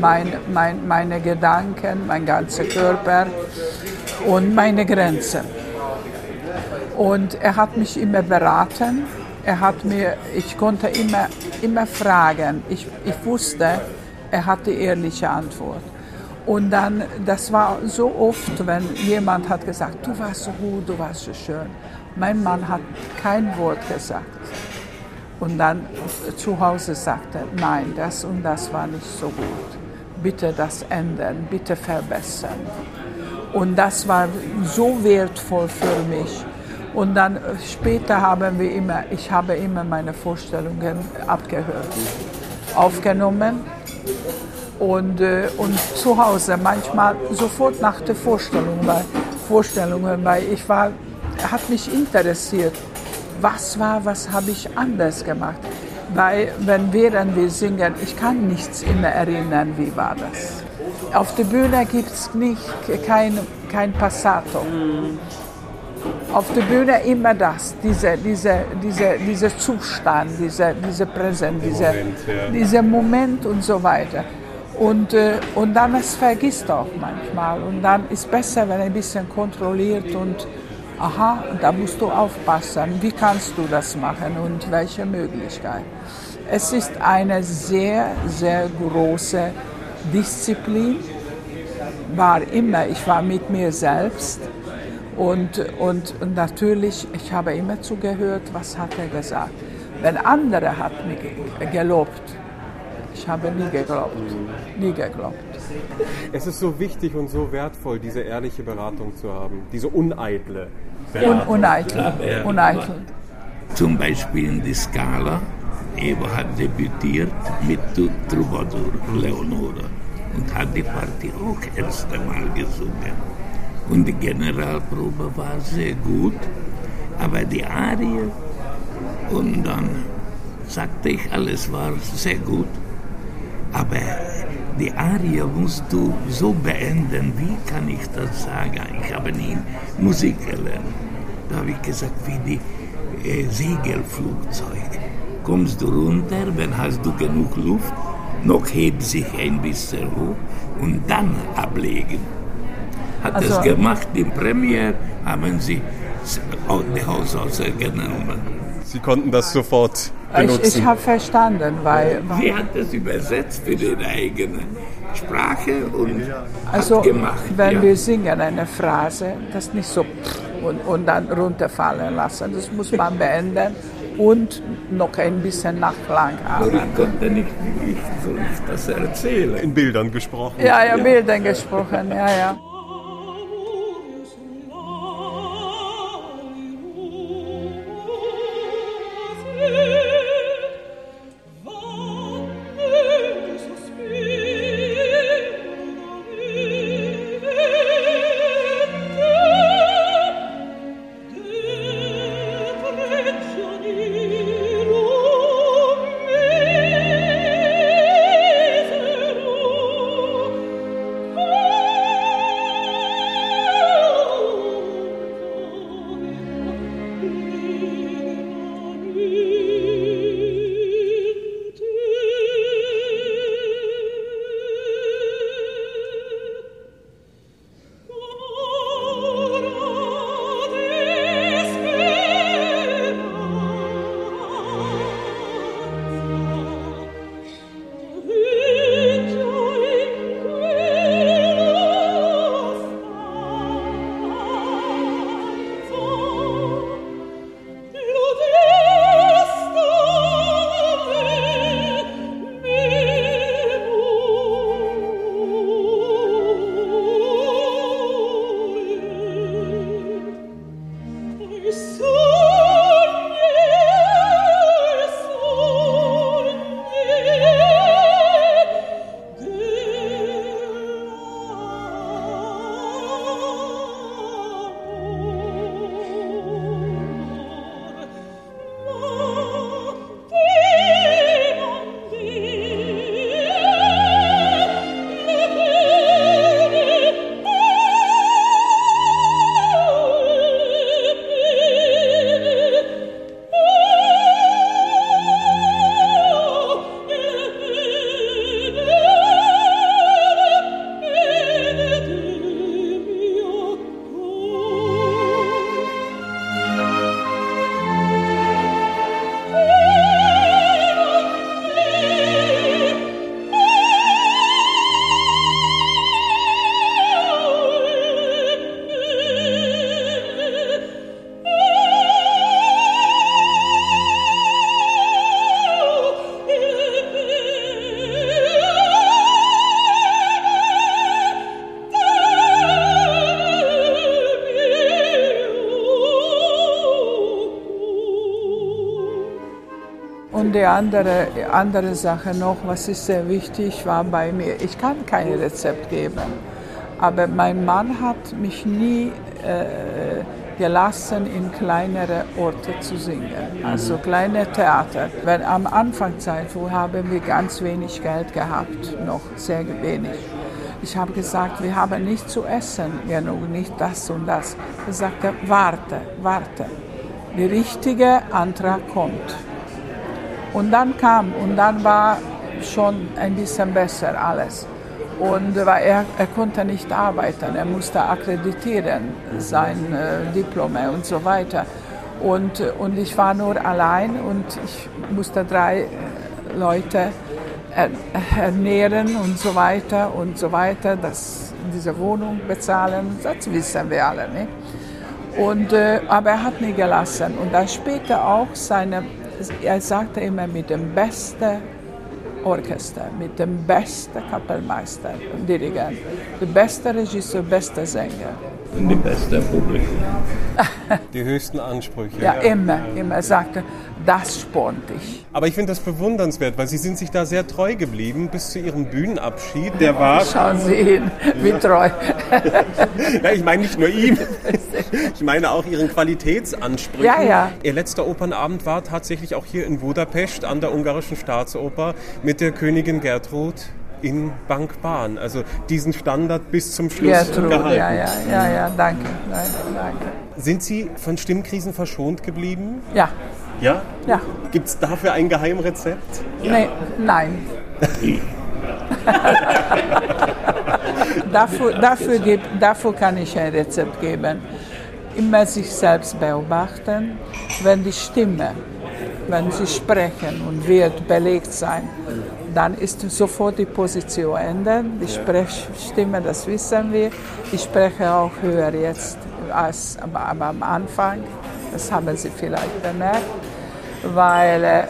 mein, mein, meine Gedanken, mein ganzer Körper und meine Grenzen. Und er hat mich immer beraten. Er hat mir, ich konnte immer, immer fragen. Ich, ich wusste, er hat die ehrliche Antwort. Und dann, das war so oft, wenn jemand hat gesagt, du warst so gut, du warst so schön. Mein Mann hat kein Wort gesagt. Und dann zu Hause sagte, nein, das und das war nicht so gut bitte das ändern, bitte verbessern. Und das war so wertvoll für mich. Und dann äh, später haben wir immer, ich habe immer meine Vorstellungen abgehört, aufgenommen und, äh, und zu Hause manchmal sofort nach der Vorstellung, weil, Vorstellungen, weil ich war, hat mich interessiert, was war, was habe ich anders gemacht. Weil wenn wir dann wir singen, ich kann nichts immer erinnern, wie war das. Auf der Bühne gibt es nicht kein, kein Passato. Auf der Bühne immer das, dieser diese, diese, diese Zustand, dieser diese Präsenz, dieser Moment, ja. dieser Moment und so weiter. Und, äh, und dann es vergisst auch manchmal. Und dann ist es besser, wenn ein bisschen kontrolliert und aha, da musst du aufpassen, wie kannst du das machen und welche Möglichkeit. Es ist eine sehr, sehr große Disziplin, war immer, ich war mit mir selbst Und, und, und natürlich, ich habe immer zugehört, was hat er gesagt. Wenn andere hat mich gelobt, ich habe nie geglaubt, nie geglaubt. Es ist so wichtig und so wertvoll, diese ehrliche Beratung zu haben, diese uneitle Beratung. Un, uneitel, uneitel. Zum Beispiel in die Scala. Eva hat debütiert mit Troubadour Leonora und hat die Partie auch erst einmal gesungen. Und die Generalprobe war sehr gut, aber die Arie und dann sagte ich, alles war sehr gut, aber die Arie musst du so beenden, wie kann ich das sagen? Ich habe nie Musik gelernt. Da habe ich gesagt, wie die äh, Segelflugzeuge. Kommst du runter, wenn hast du genug Luft, noch hebt sich ein bisschen hoch und dann ablegen. Hat also, das gemacht, die Premiere haben sie die Hausaußer genommen. Sie konnten das sofort benutzen. Ich, ich habe verstanden, weil... Sie hat das übersetzt für ihre eigene Sprache und also, hat gemacht. wenn ja. wir singen eine Phrase, das nicht so und, und dann runterfallen lassen. Das muss man beenden und noch ein bisschen Nachklang haben. Ich konnte nicht, wie soll ich das erzählen? In Bildern gesprochen. Ja, ja, Bildern gesprochen, ja, ja. Die andere, andere Sache noch, was ist sehr wichtig, war bei mir, ich kann kein Rezept geben, aber mein Mann hat mich nie äh, gelassen, in kleinere Orte zu singen, also kleine Theater. Weil am Anfangszeit wo haben wir ganz wenig Geld gehabt, noch sehr wenig. Ich habe gesagt, wir haben nicht zu essen genug, nicht das und das. Er sagte, warte, warte, der richtige Antrag kommt. Und dann kam und dann war schon ein bisschen besser alles. Und weil er, er konnte nicht arbeiten, er musste akkreditieren, sein äh, Diplom und so weiter. Und, und ich war nur allein und ich musste drei äh, Leute ernähren und so weiter und so weiter, das, diese Wohnung bezahlen, das wissen wir alle. Nicht? Und, äh, aber er hat nie gelassen. Und dann später auch seine, er sagte immer mit dem besten Orchester, mit dem besten Kapellmeister und Dirigent, der beste Regisseur, bester Sänger. Und die beste Publikum. [LAUGHS] Die höchsten Ansprüche. Ja, immer, immer. Er sagte, das spornt dich. Aber ich finde das bewundernswert, weil Sie sind sich da sehr treu geblieben bis zu Ihrem Bühnenabschied. Der war, Schauen Sie ihn, wie treu. [LAUGHS] ja, ich meine nicht nur ihm, ich meine auch Ihren Qualitätsansprüchen. Ja, ja. Ihr letzter Opernabend war tatsächlich auch hier in Budapest an der Ungarischen Staatsoper mit der Königin Gertrud in Bankbahn. Also diesen Standard bis zum Schluss Gertrud, gehalten. ja, ja, ja, ja, danke, danke, danke. Sind Sie von Stimmkrisen verschont geblieben? Ja, Ja? ja, Gibt es dafür ein Geheimrezept? nee, nein. Dafür, dafür, geb, dafür kann ich ein Rezept geben. Immer sich selbst beobachten, wenn die Stimme, wenn sie sprechen und wird belegt sein, dann ist sofort die Position ändern. Die Sprechstimme, das wissen wir. Ich spreche auch höher jetzt als aber am Anfang. Das haben Sie vielleicht bemerkt weil äh,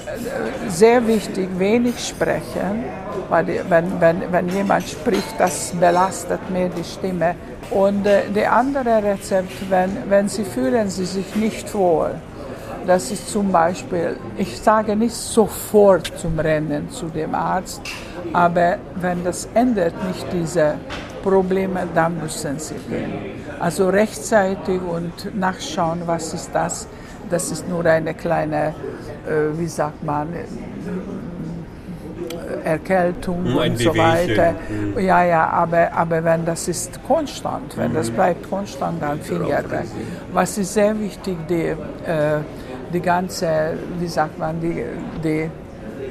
sehr wichtig, wenig sprechen, weil die, wenn, wenn, wenn jemand spricht, das belastet mehr die Stimme. Und äh, der andere Rezept, wenn, wenn Sie fühlen Sie sich nicht wohl, das ist zum Beispiel, ich sage nicht sofort zum Rennen zu dem Arzt, aber wenn das ändert nicht diese Probleme, dann müssen Sie gehen. Also rechtzeitig und nachschauen, was ist das. Das ist nur eine kleine, äh, wie sagt man, äh, Erkältung Hm, und so weiter. Ja, ja, aber, aber wenn das ist konstant, wenn das bleibt konstant, dann Finger weg. Was ist sehr wichtig, die, äh, die ganze, wie sagt man, die, die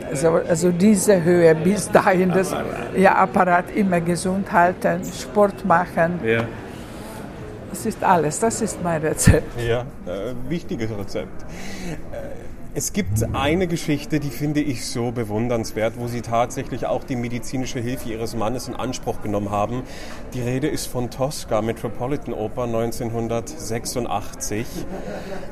also, also diese Höhe bis dahin, das ja, Apparat immer gesund halten, Sport machen, Ja. Das ist alles, das ist mein Rezept. Ja, äh, wichtiges Rezept. Äh, Es gibt eine Geschichte, die finde ich so bewundernswert, wo Sie tatsächlich auch die medizinische Hilfe Ihres Mannes in Anspruch genommen haben. Die Rede ist von Tosca, Metropolitan Oper 1986.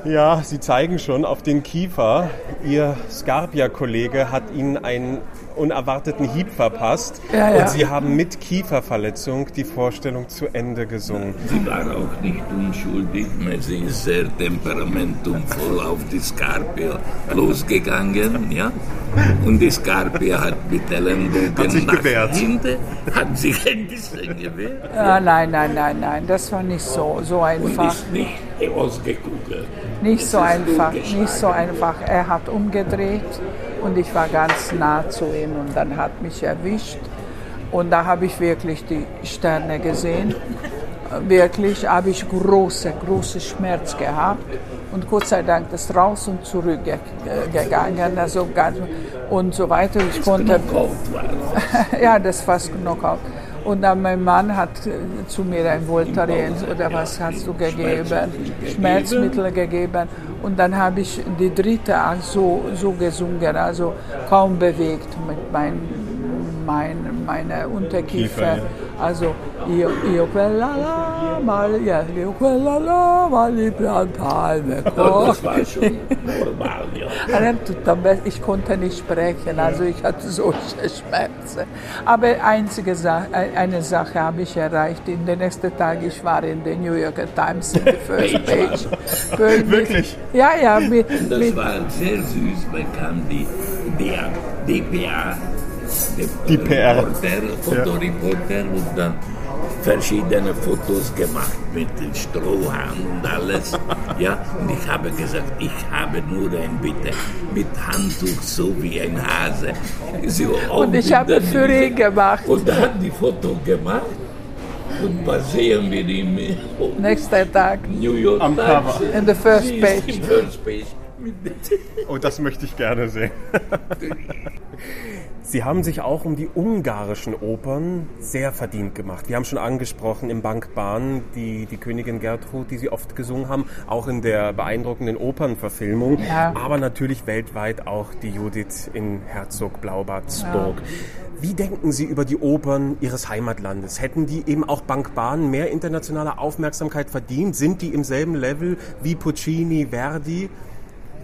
Ja, Sie zeigen schon auf den Kiefer. Ihr Scarpia-Kollege hat Ihnen einen unerwarteten Hieb verpasst Ja, ja. und Sie haben mit Kieferverletzung die Vorstellung zu Ende gesungen. Sie war auch nicht unschuldig, sie ist sehr temperamentumvoll auf die Scarpia losgegangen, ja. Und die Scarpia hat mit Ellenbogen Hat sich nach gewehrt. hinten, hat sich ein bisschen gewehrt Ah, nein, nein, nein, nein, das war nicht so, so und einfach. ist nicht ausgekugelt. Nicht so einfach, nicht so einfach. Er hat umgedreht und ich war ganz nah zu ihm und dann hat mich erwischt. Und da habe ich wirklich die Sterne gesehen. Wirklich habe ich große, große Schmerz gehabt. Und Gott sei Dank ist raus und zurück ge- gegangen. Also ganz, und so weiter. Ich konnte war. [LAUGHS] ja, das fast Knockout. Und dann mein Mann hat äh, zu mir ein Voltaren oder was hast du gegeben, Schmerzmittel gegeben. Und dann habe ich die dritte Akt so, gesungen, also kaum bewegt mit mein, mein, meiner Unterkiefer. Also io, io quella là, mal, ja, io quella mal die Palme. [LAUGHS] Das war schon normal, ja. Ich konnte nicht sprechen, also ich hatte solche [LAUGHS] Schmerzen. Aber einzige Sa ein- eine Sache habe ich erreicht. In den nächsten Tagen, ich war in der New York Times in der First Page. Wirklich? Ja, ja. Mit, Das mit, war sehr süß, weil kam die, DPA, Die PR. Reporter, Fotoreporter und dann verschiedene Fotos gemacht mit den Strohhalm und alles. [LAUGHS] Ja, und ich habe gesagt, ich habe nur ein Bitte mit Handtuch, so wie ein Hase. So und ich habe für ihn gemacht. Und er hat die Foto gemacht. Und was sehen wir im Nächster Tag New York Times? In the first Sie page. Oh, das möchte ich gerne sehen. Sie haben sich auch um die ungarischen Opern sehr verdient gemacht. Wir haben schon angesprochen im Bankbahn die, die Königin Gertrud, die Sie oft gesungen haben, auch in der beeindruckenden Opernverfilmung, Ja. aber natürlich weltweit auch die Judith in Herzog Blaubartsburg. Wie denken Sie über die Opern Ihres Heimatlandes? Hätten die eben auch Bankbahn mehr internationale Aufmerksamkeit verdient? Sind die im selben Level wie Puccini, Verdi?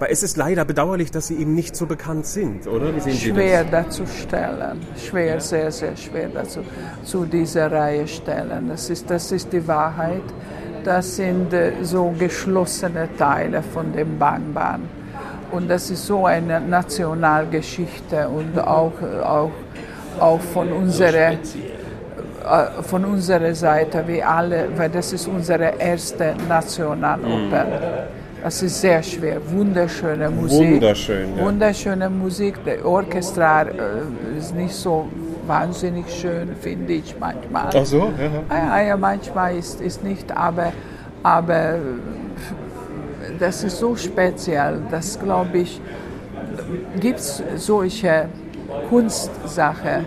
Weil es ist leider bedauerlich, dass sie eben nicht so bekannt sind, oder? Wie sehen Sie Schwer dazu stellen, schwer, sehr, sehr schwer dazu zu dieser Reihe stellen. Das ist, das ist die Wahrheit. Das sind äh, so geschlossene Teile von dem Bangbahn. Und das ist so eine Nationalgeschichte und auch, auch, auch von unserer äh, von unserer Seite, wie alle, weil das ist unsere erste Nationaloper. Das ist sehr schwer, wunderschöne Musik. Wunderschön, ja. Wunderschöne Musik. Der Orchester äh, ist nicht so wahnsinnig schön, finde ich manchmal. Ach so, ja. Ja, ja, manchmal ist es nicht, aber, aber das ist so speziell, dass glaube ich, gibt es solche Kunstsache,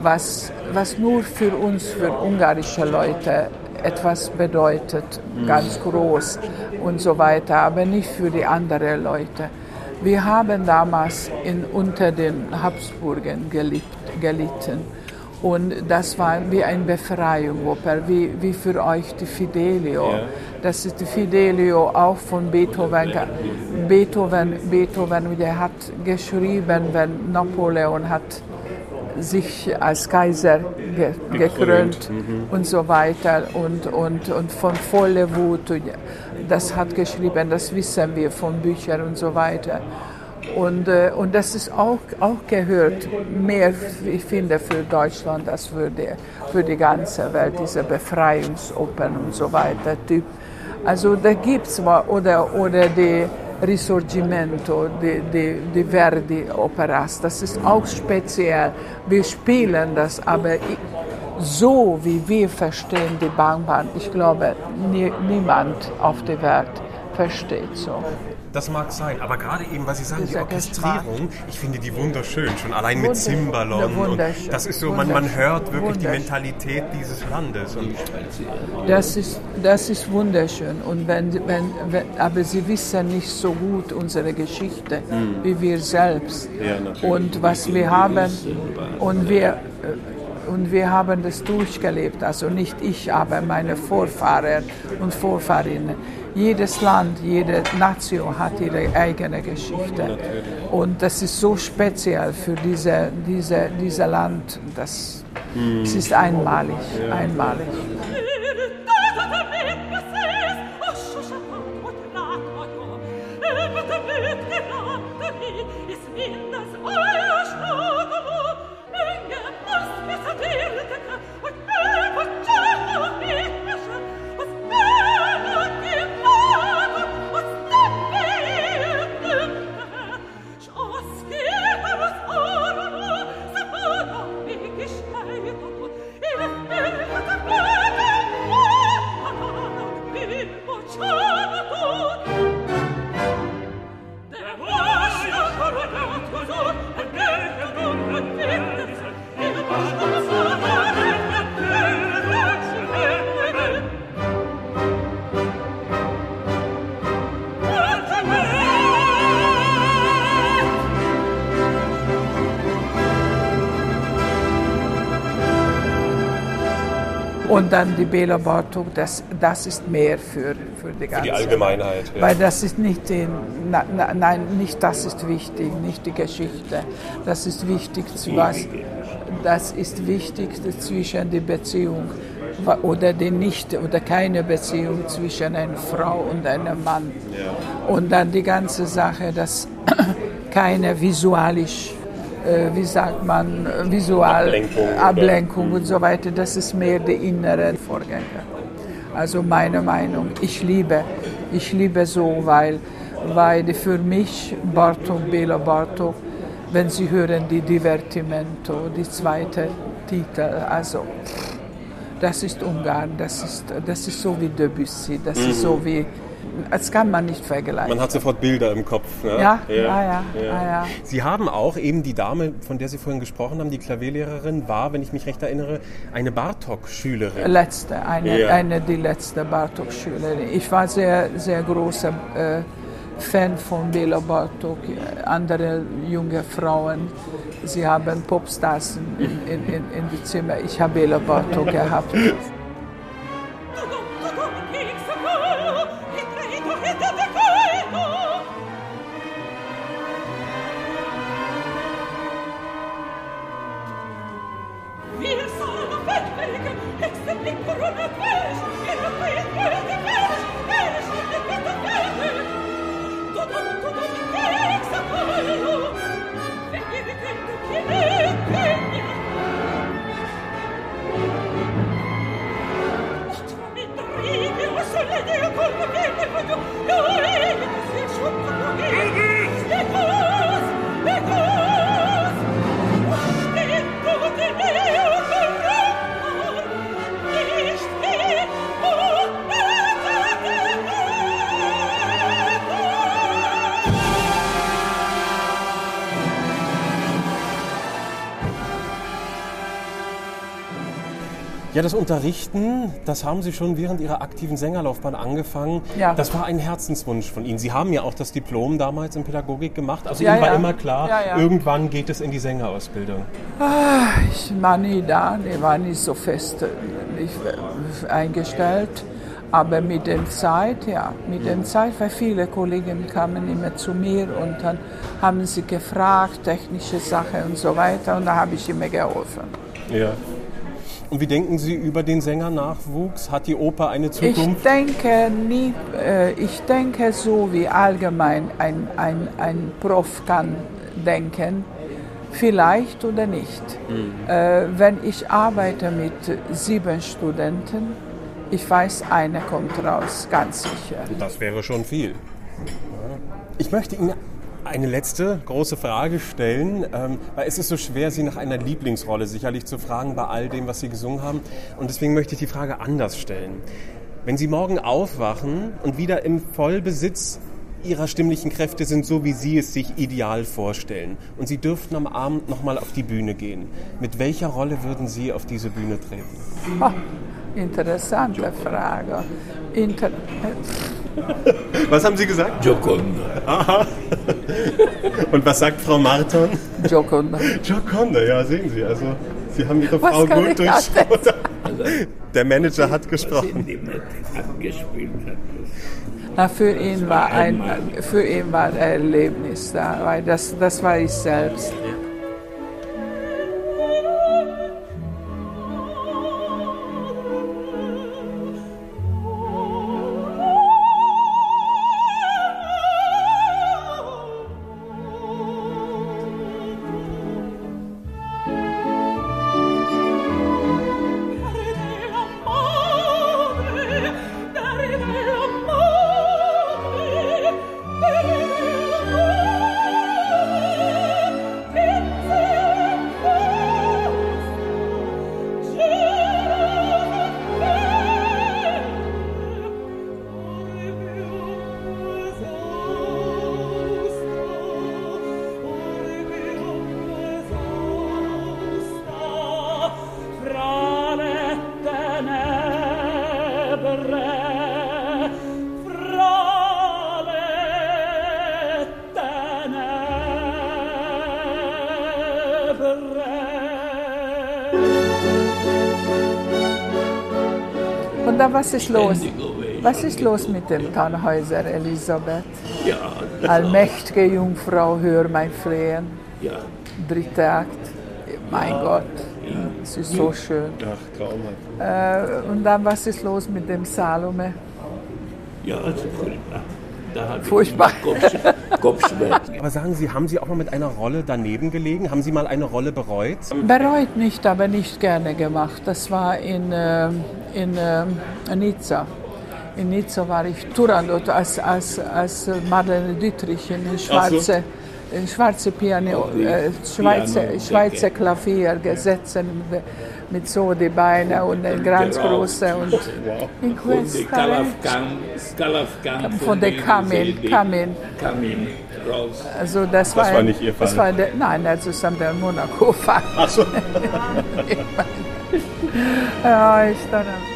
was, was nur für uns, für ungarische Leute etwas bedeutet, ganz groß und so weiter, aber nicht für die anderen Leute. Wir haben damals in, unter den Habsburgen gelebt, gelitten. Und das war wie eine Befreiung-Oper, wie, wie für euch die Fidelio. Das ist die Fidelio auch von Beethoven. Beethoven, Beethoven, der hat geschrieben, wenn Napoleon hat sich als Kaiser ge gekrönt und so weiter und, und, und von voller Wut. und Das hat geschrieben, das wissen wir von Büchern und so weiter. Und, äh, und das ist auch, auch gehört mehr, ich finde, für Deutschland als für die, für die ganze Welt, diese Befreiungsopern und so weiter. Typ. Also da gibt es oder, oder die Risorgimento, die, die, die Verdi-Operas, das ist auch speziell. Wir spielen das, aber so wie wir verstehen die Bahnbahn, ich glaube, nie, niemand auf der Welt versteht so. Das mag sein, aber gerade eben, was Sie sagen, die Orchestrierung, ich finde die wunderschön, schon allein mit. Zimbalon. Und das ist so, man, man hört wirklich die. Mentalität dieses Landes. Und Das ist, das ist wunderschön. Und wenn, wenn, wenn, aber sie wissen nicht so gut unsere Geschichte wie wir selbst. Ja, und was wir haben, und wir, äh, und wir haben das durchgelebt. Also nicht ich, aber meine Vorfahren und Vorfahrinnen. Jedes Land, jede Nation hat ihre eigene Geschichte. Und das ist so speziell für diese, diese, dieses Land. Das, es ist einmalig, einmalig. Dann die Bela Bartok, das, das ist mehr für, für die ganze die Allgemeinheit. Ja. Weil das ist nicht den, na, na, nein, nicht das ist wichtig, nicht die Geschichte. Das ist wichtig, zu was, das ist wichtig zwischen die Beziehung oder die nicht oder keine Beziehung zwischen einer Frau und einem Mann. Und dann die ganze Sache, dass [CLEARS THROAT] keine visualisch wie sagt man, äh, visual Ablenkung? Ablenkung und so weiter, das ist mehr die inneren Vorgänge. Also meine Meinung, ich liebe, ich liebe so, weil, weil für mich Bartok, Bela Bartok, wenn Sie hören die Divertimento, die zweite Titel, also das ist Ungarn, das ist, das ist so wie Debussy, das ist so wie, das kann man nicht vergleichen. Man hat sofort Bilder im Kopf. Ne? Ja, ja, ja, ja, ja. Sie haben auch eben die Dame, von der Sie vorhin gesprochen haben, die Klavierlehrerin, war, wenn ich mich recht erinnere, eine Bartok-Schülerin. Letzte, eine, Ja. eine die letzte Bartok-Schülerin. Ich war sehr, sehr großer äh, Fan von Bela Bartok. Andere junge Frauen, sie haben Popstars in, in, in, in die Zimmer. Ich habe Bela Bartok gehabt. [LAUGHS] das Unterrichten, das haben Sie schon während Ihrer aktiven Sängerlaufbahn angefangen. Ja. Das war ein Herzenswunsch von Ihnen. Sie haben ja auch das Diplom damals in Pädagogik gemacht. Also Ja, Ihnen war ja. immer klar, Ja, irgendwann geht es in die Sängerausbildung. Ich war nie da, ich war nicht so fest äh, nicht äh, eingestellt. Aber mit der Zeit, ja, mit der Zeit, weil viele Kollegen kamen immer zu mir und dann haben sie gefragt, technische Sachen und so weiter und da habe ich immer geholfen. Ja. Und wie denken Sie über den Sängernachwuchs? Hat die Oper eine Ich Zukunft? denke, nie, äh, ich denke so wie allgemein ein, ein, ein Prof kann denken, vielleicht oder nicht. Äh, wenn ich arbeite mit sieben Studenten, ich weiß, einer kommt raus, ganz sicher. Das wäre schon viel. Ich möchte Ihnen eine letzte große Frage stellen, ähm, weil es ist so schwer, Sie nach einer Lieblingsrolle sicherlich zu fragen bei all dem, was Sie gesungen haben. Und deswegen möchte ich die Frage anders stellen. Wenn Sie morgen aufwachen und wieder im Vollbesitz Ihrer stimmlichen Kräfte sind, so wie Sie es sich ideal vorstellen, und Sie dürften am Abend nochmal auf die Bühne gehen, mit welcher Rolle würden Sie auf diese Bühne treten? Ha, interessante Frage. Inter [LAUGHS] Was haben Sie gesagt? Gioconda. Und was sagt Frau Marton? Gioconda. Joconda, ja, sehen Sie. Also, Sie haben Ihre Was Frau kann gut durchschaut. Der Manager hat gesprochen. Na, für ihn war ein, für ihn war ein Erlebnis da, weil das, das war ich selbst. Was ist los? Was ist los mit dem Tannhäuser, Elisabeth? Ja, Allmächtige Jungfrau, hör mein Flehen. ja. Dritter Akt. Mein Gott, es ist so schön. Ach, traumhaft. Äh, und dann, was ist los mit dem Salome? Ja, also furchtbar. Da Furchtbar. Kopfsch- Kopfschmerzen. Aber sagen Sie, haben Sie auch mal mit einer Rolle daneben gelegen? Haben Sie mal eine Rolle bereut? Bereut nicht, aber nicht gerne gemacht. Das war in, ähm, in ähm, Nizza. In Nizza war ich Turandot als, als, als Marlene Dietrich in den schwarze, äh, schwarze Piano, die äh, Schweizer, Piano, Schweizer. Klavier gesessen mit, mit so die Beine und ein ganz Genau. große und in Und die questa Kalafkan Von der Kamin, Kamin. Kamin also das, war, war nicht Ihr Das Fall? war der, nein, das ist an der Monaco Fall. [LAUGHS] Ach so. [LAUGHS] ja, ich dann, Ich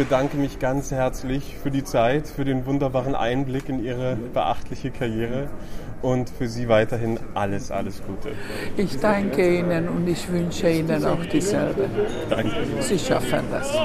bedanke mich ganz herzlich für die Zeit, für den wunderbaren Einblick in Ihre beachtliche Karriere und für Sie weiterhin alles, alles Gute. ich danke Ihnen und ich wünsche Ihnen auch dieselbe. Danke. Sie schaffen das.